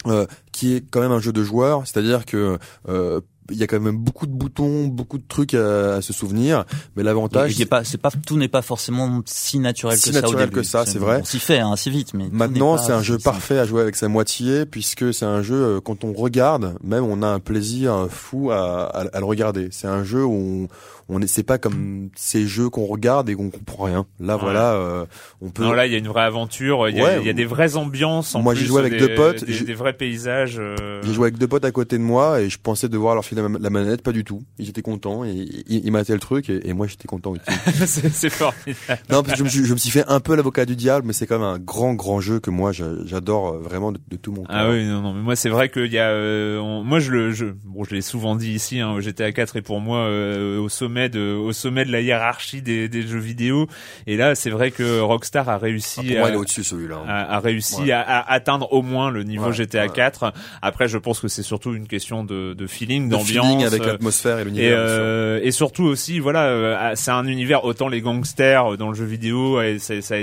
C: euh, qui est quand même un jeu de joueurs, c'est-à-dire que euh, il y a quand même beaucoup de boutons, beaucoup de trucs à, à se souvenir, mais l'avantage
D: a pas, c'est pas, tout n'est pas forcément si naturel
C: Si
D: que ça au début.
C: que ça, c'est vrai.
D: On s'y fait, hein, assez vite, mais
C: Maintenant, c'est un jeu
D: si-
C: parfait à jouer avec sa moitié, puisque c'est un jeu, euh, quand on regarde, même on a un plaisir fou à, à, à le regarder. C'est un jeu où on, on est, c'est pas comme ces jeux qu'on regarde et qu'on comprend rien. Là,
A: Ouais.
C: voilà, euh, on peut.
A: Non là il y a une vraie aventure, il y a,
C: Ouais.
A: il y a des vraies ambiances. En
C: Moi, j'ai joué avec
A: des,
C: deux potes,
A: des,
C: j'ai-
A: des vrais paysages. euh,
C: J'ai joué avec deux potes à côté de moi et je pensais devoir leur filer la manette, pas du tout. Ils étaient contents et ils, ils m'attaient le truc et, et moi j'étais content aussi. [LAUGHS]
A: c'est formidable.
C: non, parce que je me, suis, je me suis fait un peu l'avocat du diable, mais c'est quand même un grand grand jeu que moi j'a- j'adore euh, vraiment de, de tout mon cœur.
A: Ah oui, non, non, mais moi c'est vrai qu'il y a, euh, on- moi je le, je, bon, je l'ai souvent dit ici, hein, GTA 4 est pour moi euh, au sommet de, au sommet de la hiérarchie des, des jeux vidéo. Et là, c'est vrai que Rockstar a réussi,
C: Ah, moi,
A: à,
C: au-dessus celui-là. hein.
A: a, a réussi
C: Ouais.
A: à, à atteindre au moins le niveau
C: Ouais,
A: GTA
C: ouais.
A: 4. Après, je pense que c'est surtout une question de, de feeling,
C: De
A: l'ambiance,
C: feeling avec
A: euh,
C: l'atmosphère et
A: et,
C: l'univers.
A: euh, et surtout aussi, voilà, euh, c'est un univers autant les gangsters euh, dans le jeu vidéo, et c'est ça,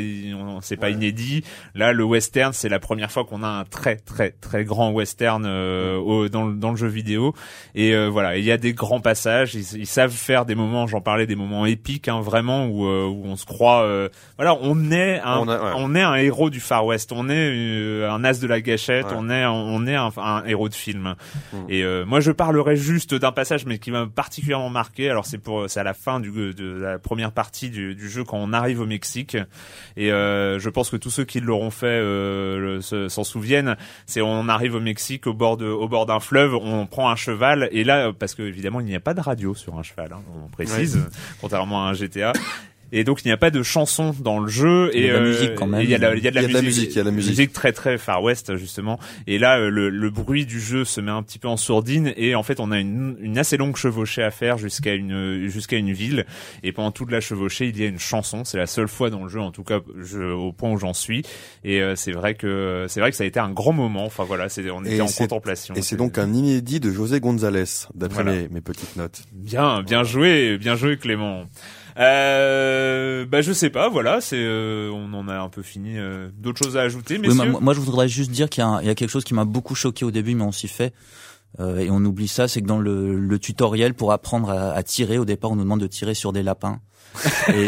A: c'est pas inédit. Là, le western, c'est la première fois qu'on a un très très très grand western euh, au- dans, le- dans le jeu vidéo. Et euh, voilà, il y a des grands passages. Ils, ils savent faire des moments, j'en parlais, des moments épiques, hein, vraiment où, euh, où on se croit. euh, voilà, on est un,
C: On a- ouais.
A: on est un héros du Far West. On est euh, un as de la gâchette.
C: Ouais.
A: On est on est un, un héros de film.
C: Mm.
A: Et moi, je parlerai juste d'un passage, mais qui m'a particulièrement marqué. Alors, c'est pour, c'est à la fin du, de la première partie du, du jeu quand on arrive au Mexique. Et je pense que tous ceux qui l'auront fait euh, s'en souviennent. C'est on arrive au Mexique au bord de, au bord d'un fleuve, on prend un cheval. Et là, parce que évidemment, il n'y a pas de radio sur un cheval, hein, on précise, contrairement à un GTA. Et donc il n'y a pas de chanson dans le jeu
D: Il y
A: et
D: a de la
A: euh,
D: musique quand même.
A: et Il y a, la- il y a de la
C: Il y a de la
A: musique,
C: musique, il y a de la musique.
A: très très Far West justement. Et là euh, le, le bruit du jeu se met un petit peu en sourdine et en fait on a une, une assez longue chevauchée à faire jusqu'à une jusqu'à une ville. Et pendant toute la chevauchée il y a une chanson. C'est la seule fois dans le jeu en tout cas je, au point où j'en suis. Et euh, c'est vrai que c'est vrai que ça a été un grand moment. Enfin voilà, c'est on était
C: Et
A: en contemplation.
C: Et c'est donc un inédit de José González, d'après
A: Voilà.
C: mes, mes petites notes.
A: Bien, bien joué, bien joué Clément. Euh, bah je sais pas, voilà, c'est euh, on en a un peu fini. euh, D'autres choses à ajouter,
D: Oui,
A: messieurs
D: moi, moi, je voudrais juste dire qu'il y, a un- il y a quelque chose qui m'a beaucoup choqué au début, mais on s'y fait. Euh, et on oublie ça, c'est que dans le, le tutoriel pour apprendre à, à tirer, au départ, on nous demande de tirer sur des lapins. [LAUGHS] Et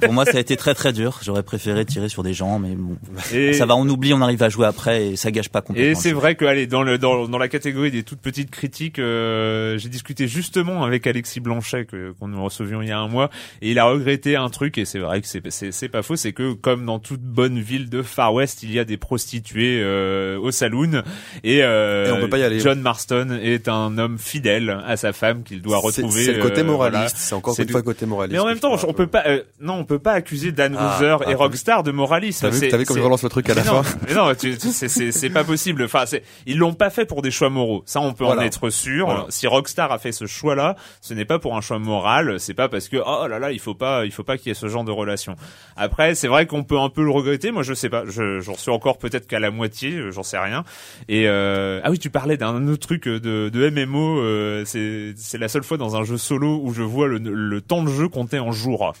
D: pour moi, ça a été très très dur. J'aurais préféré tirer sur des gens, mais bon,
A: Et-
D: ça va, on oublie, on arrive à jouer après et ça gâche pas complètement.
A: Et c'est vrai que allez dans le dans, dans la catégorie des toutes petites critiques, euh, j'ai discuté justement avec Alexis Blanchet que qu'on nous recevions il y a un mois et il a regretté un truc et c'est vrai que c'est c'est c'est pas faux, c'est que comme dans toute bonne ville de Far West, il y a des prostituées euh, au saloon et, euh,
C: Et on peut pas y aller.
A: John Marston est un homme fidèle à sa femme qu'il doit retrouver.
C: c'est le côté
A: euh,
C: moraliste,
A: voilà.
C: c'est encore une
A: du-
C: fois côté moraliste.
A: Mais en même temps,
C: trouve
A: on peut
C: peu.
A: pas, euh, non, on peut pas accuser Dan
C: Ah, ah,
A: et
C: t'as
A: Rockstar de moralisme.
C: T'as vu,
A: C'est-
C: t'as vu comme
A: c'est-
C: je relance le truc à la
A: non,
C: fin
A: mais non, tu- tu- c'est- pas possible. Enfin, ils l'ont pas fait pour des choix moraux. Ça, on peut en être sûr.
C: Voilà.
A: Si Rockstar a fait ce choix-là, ce n'est pas pour un choix moral. C'est pas parce que oh là là, il faut pas, il faut pas qu'il y ait ce genre de relation. Après, c'est vrai qu'on peut un peu le regretter. Moi, je sais pas. Je j'en suis encore peut-être qu'à la moitié. euh, J'en sais rien. Et euh, ah oui, tu parlais d'un autre truc de, de MMO. euh, c'est c'est la seule fois dans un jeu solo où je vois le, le temps de jeu compter en jours.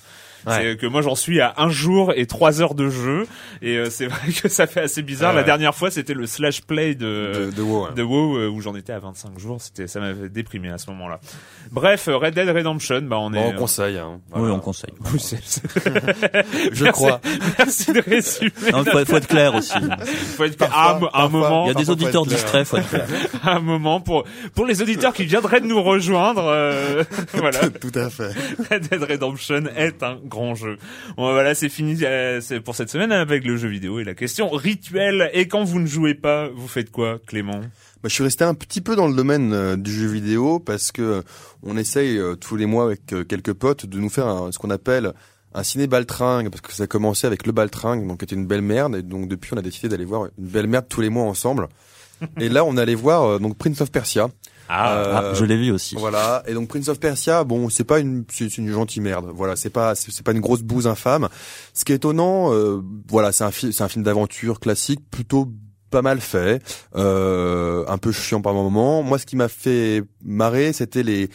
A: C'est que moi j'en suis à un jour et trois heures de jeu et euh, c'est vrai que ça fait assez bizarre.
C: Ouais,
A: La dernière fois c'était le slash play de
C: de, de WoW. hein.
A: de WoW euh, où j'en étais à 25 jours. C'était ça m'avait déprimé à ce moment-là. Bref, euh, Red Dead Redemption, bah on
C: Bon,
A: est.
C: on conseille. Hein.
D: Oui, on conseille. [LAUGHS]
A: Oui, [LAUGHS]
C: Je
A: Merci-
C: crois.
A: Merci de résumer.
D: Non, faut, faut être clair aussi.
A: Faut être
C: Parfois,
A: à un,
C: parfois,
A: moment.
D: Il y a des auditeurs distraits, faut être clair. [LAUGHS]
A: un moment pour pour les auditeurs qui viendraient de nous rejoindre. euh, voilà.
C: Tout à fait.
A: Red Dead Redemption est un grand jeu. Bon, voilà, c'est fini euh, pour cette semaine avec le jeu vidéo et la question rituelle. Et quand vous ne jouez pas, vous faites quoi, Clément?
C: Bah, je suis resté un petit peu dans le domaine euh, du jeu vidéo parce que euh, on essaye euh, tous les mois avec quelques potes de nous faire un- ce qu'on appelle un ciné baltringue parce que ça a commencé avec le baltringue donc qui était une belle merde et donc depuis on a décidé d'aller voir une belle merde tous les mois ensemble. [LAUGHS] et là on allait voir donc Prince of Persia.
A: Ah,
C: Euh,
D: Ah, je l'ai vu aussi.
C: Voilà. Et donc Prince of Persia, bon, c'est pas une, c'est une gentille merde. Voilà, c'est pas, c'est c'est pas une grosse bouse infâme. Ce qui est étonnant, euh, voilà, c'est un film, c'est un film d'aventure classique, plutôt pas mal fait, euh, un peu chiant par moment. Moi, ce qui m'a fait marrer, c'était les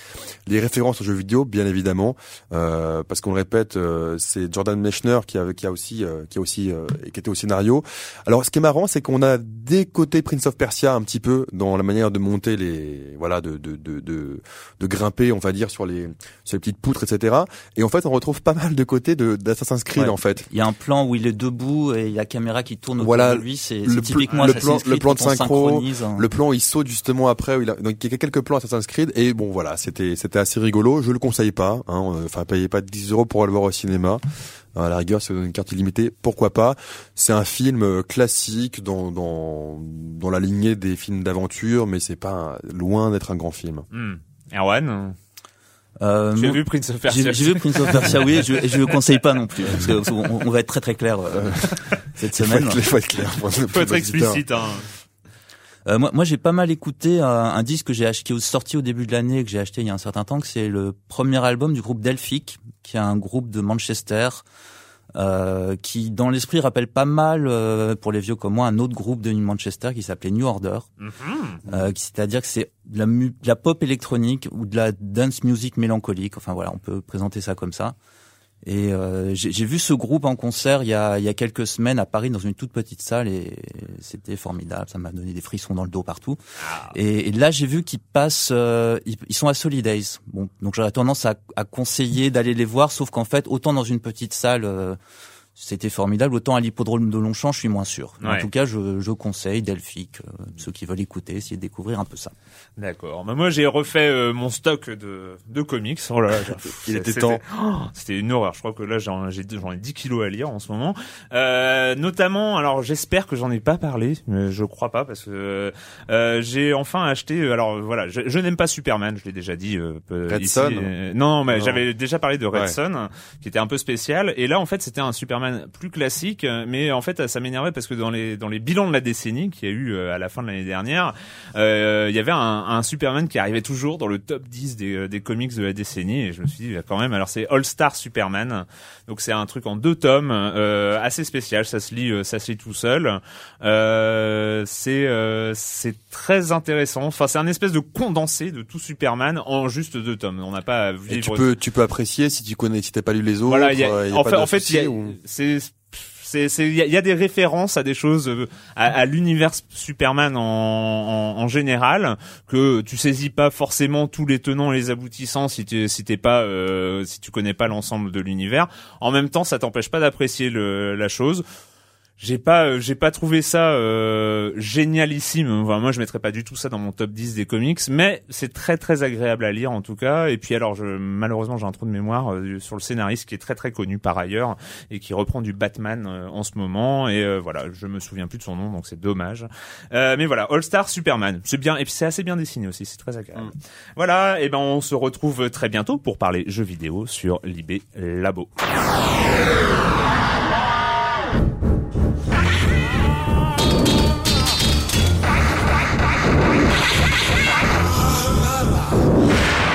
C: les références aux jeux vidéo, bien évidemment, euh, parce qu'on le répète, euh, c'est Jordan Mechner qui a qui a aussi euh, qui a aussi euh, qui était au scénario. Alors, ce qui est marrant, c'est qu'on a des côtés Prince of Persia un petit peu dans la manière de monter les, voilà, de de de de, de grimper, on va dire, sur les sur les petites poutres, etc. Et en fait, on retrouve pas mal de côtés de d'Assassin's Creed,
D: Ouais.
C: en fait.
D: Il y a un plan où il est debout et il y a la caméra qui tourne autour
C: Voilà,
D: de lui. C'est typiquement
C: le plan- le plan de synchro,
D: hein.
C: Le plan, il saute justement après. où il a... Donc, il y a quelques plans Assassin's Creed. Et bon, voilà, c'était c'était assez rigolo. Je le conseille pas. Hein. euh, Enfin, payez pas 10 euros pour aller le voir au cinéma. À la rigueur, si vous avez une carte illimitée, pourquoi pas? C'est un film euh, classique dans, dans, dans la lignée des films d'aventure, mais c'est pas loin d'être un grand film.
A: hmm. Erwan,
D: Euh, moi-
A: vu Prince of Persia
D: J'ai j'ai vu Prince of Persia, oui, et je, et je le conseille pas non plus, parce que [LAUGHS] on, on va être très très clair euh, cette
C: Faut
D: semaine.
C: être, clair- faut être clair.
A: Faut
C: pour
A: être explicite. Hein.
D: Euh, moi, moi j'ai pas mal écouté un, un disque que j'ai acheté, qui est sorti au début de l'année, que j'ai acheté il y a un certain temps, que c'est le premier album du groupe Delphic, qui est un groupe de Manchester, euh, qui dans l'esprit rappelle pas mal euh, pour les vieux comme moi un autre groupe de Manchester qui s'appelait New Order,
A: Mhm.
D: euh, c'est-à-dire que c'est de la pop électronique ou de la dance music mélancolique. Enfin voilà, on peut présenter ça comme ça. Et euh, j'ai vu ce groupe en concert il y, a, il y a quelques semaines à Paris dans une toute petite salle et c'était formidable. Ça m'a donné des frissons dans le dos partout. Et, et là j'ai vu qu'ils passent, euh, ils, ils sont à Solidays. Bon, donc j'aurais tendance à, à conseiller d'aller les voir, sauf qu'en fait autant dans une petite salle. euh, c'était formidable. Autant à l'hippodrome de Longchamp, je suis moins sûr. En tout cas, je, je conseille Delphic, euh, ceux qui veulent écouter, essayer de découvrir un peu ça.
A: D'accord. Bah, moi, j'ai refait euh, mon stock de, de comics. Oh là là, [LAUGHS]
C: Il était
A: c'était-
C: temps.
A: Oh, C'était une horreur. Je crois que là, j'en ai 10 kilos à lire en ce moment. Euh, notamment, alors j'espère que j'en ai pas parlé, mais je crois pas parce que euh, j'ai enfin acheté. Alors voilà, je, je n'aime pas Superman. Je l'ai déjà dit. Euh,
C: Red
A: ici.
C: Son
A: Euh, non, mais j'avais déjà parlé de Red
C: Ouais.
A: Son, qui était un peu spécial. Et là, en fait, c'était un Superman plus classique, euh, mais en fait, ça m'énervait parce que dans les dans les bilans de la décennie qu'il y a eu euh, à la fin de l'année dernière, euh, il y avait un, un Superman qui arrivait toujours dans le top 10 des, des comics de la décennie. Et je me suis dit, bah, quand même, alors c'est All Star Superman. Donc c'est un truc en deux tomes, euh, assez spécial. Ça se lit, ça se lit tout seul. Euh, c'est c'est très intéressant. Enfin, c'est un espèce de condensé de tout Superman en juste deux tomes. On n'a pas
C: Et tu peux, tu peux apprécier si tu connais, si t'as pas lu les autres.
A: voilà, il y a-
C: y a
A: en
C: pas
A: fait, en fait,
C: ou-
A: c'est il y, y a des références à des choses euh, à, à l'univers Superman en, en, en général que tu saisis pas forcément tous les tenants et les aboutissants si tu si t'es pas euh, si tu connais pas l'ensemble de l'univers. En même temps, ça t'empêche pas d'apprécier la chose. J'ai pas, euh, j'ai pas trouvé ça euh, génialissime. Enfin, moi, je mettrais pas du tout ça dans mon top 10 des comics, mais c'est très très agréable à lire en tout cas. Et puis alors, je, malheureusement, j'ai un trou de mémoire euh, sur le scénariste qui est très très connu par ailleurs et qui reprend du Batman euh, en ce moment. Et euh, voilà, je me souviens plus de son nom, donc c'est dommage. Euh, mais voilà, All Star Superman, c'est bien et puis c'est assez bien dessiné aussi, c'est très agréable. Voilà, et ben on se retrouve très bientôt pour parler jeux vidéo sur Libé Labo. Bala!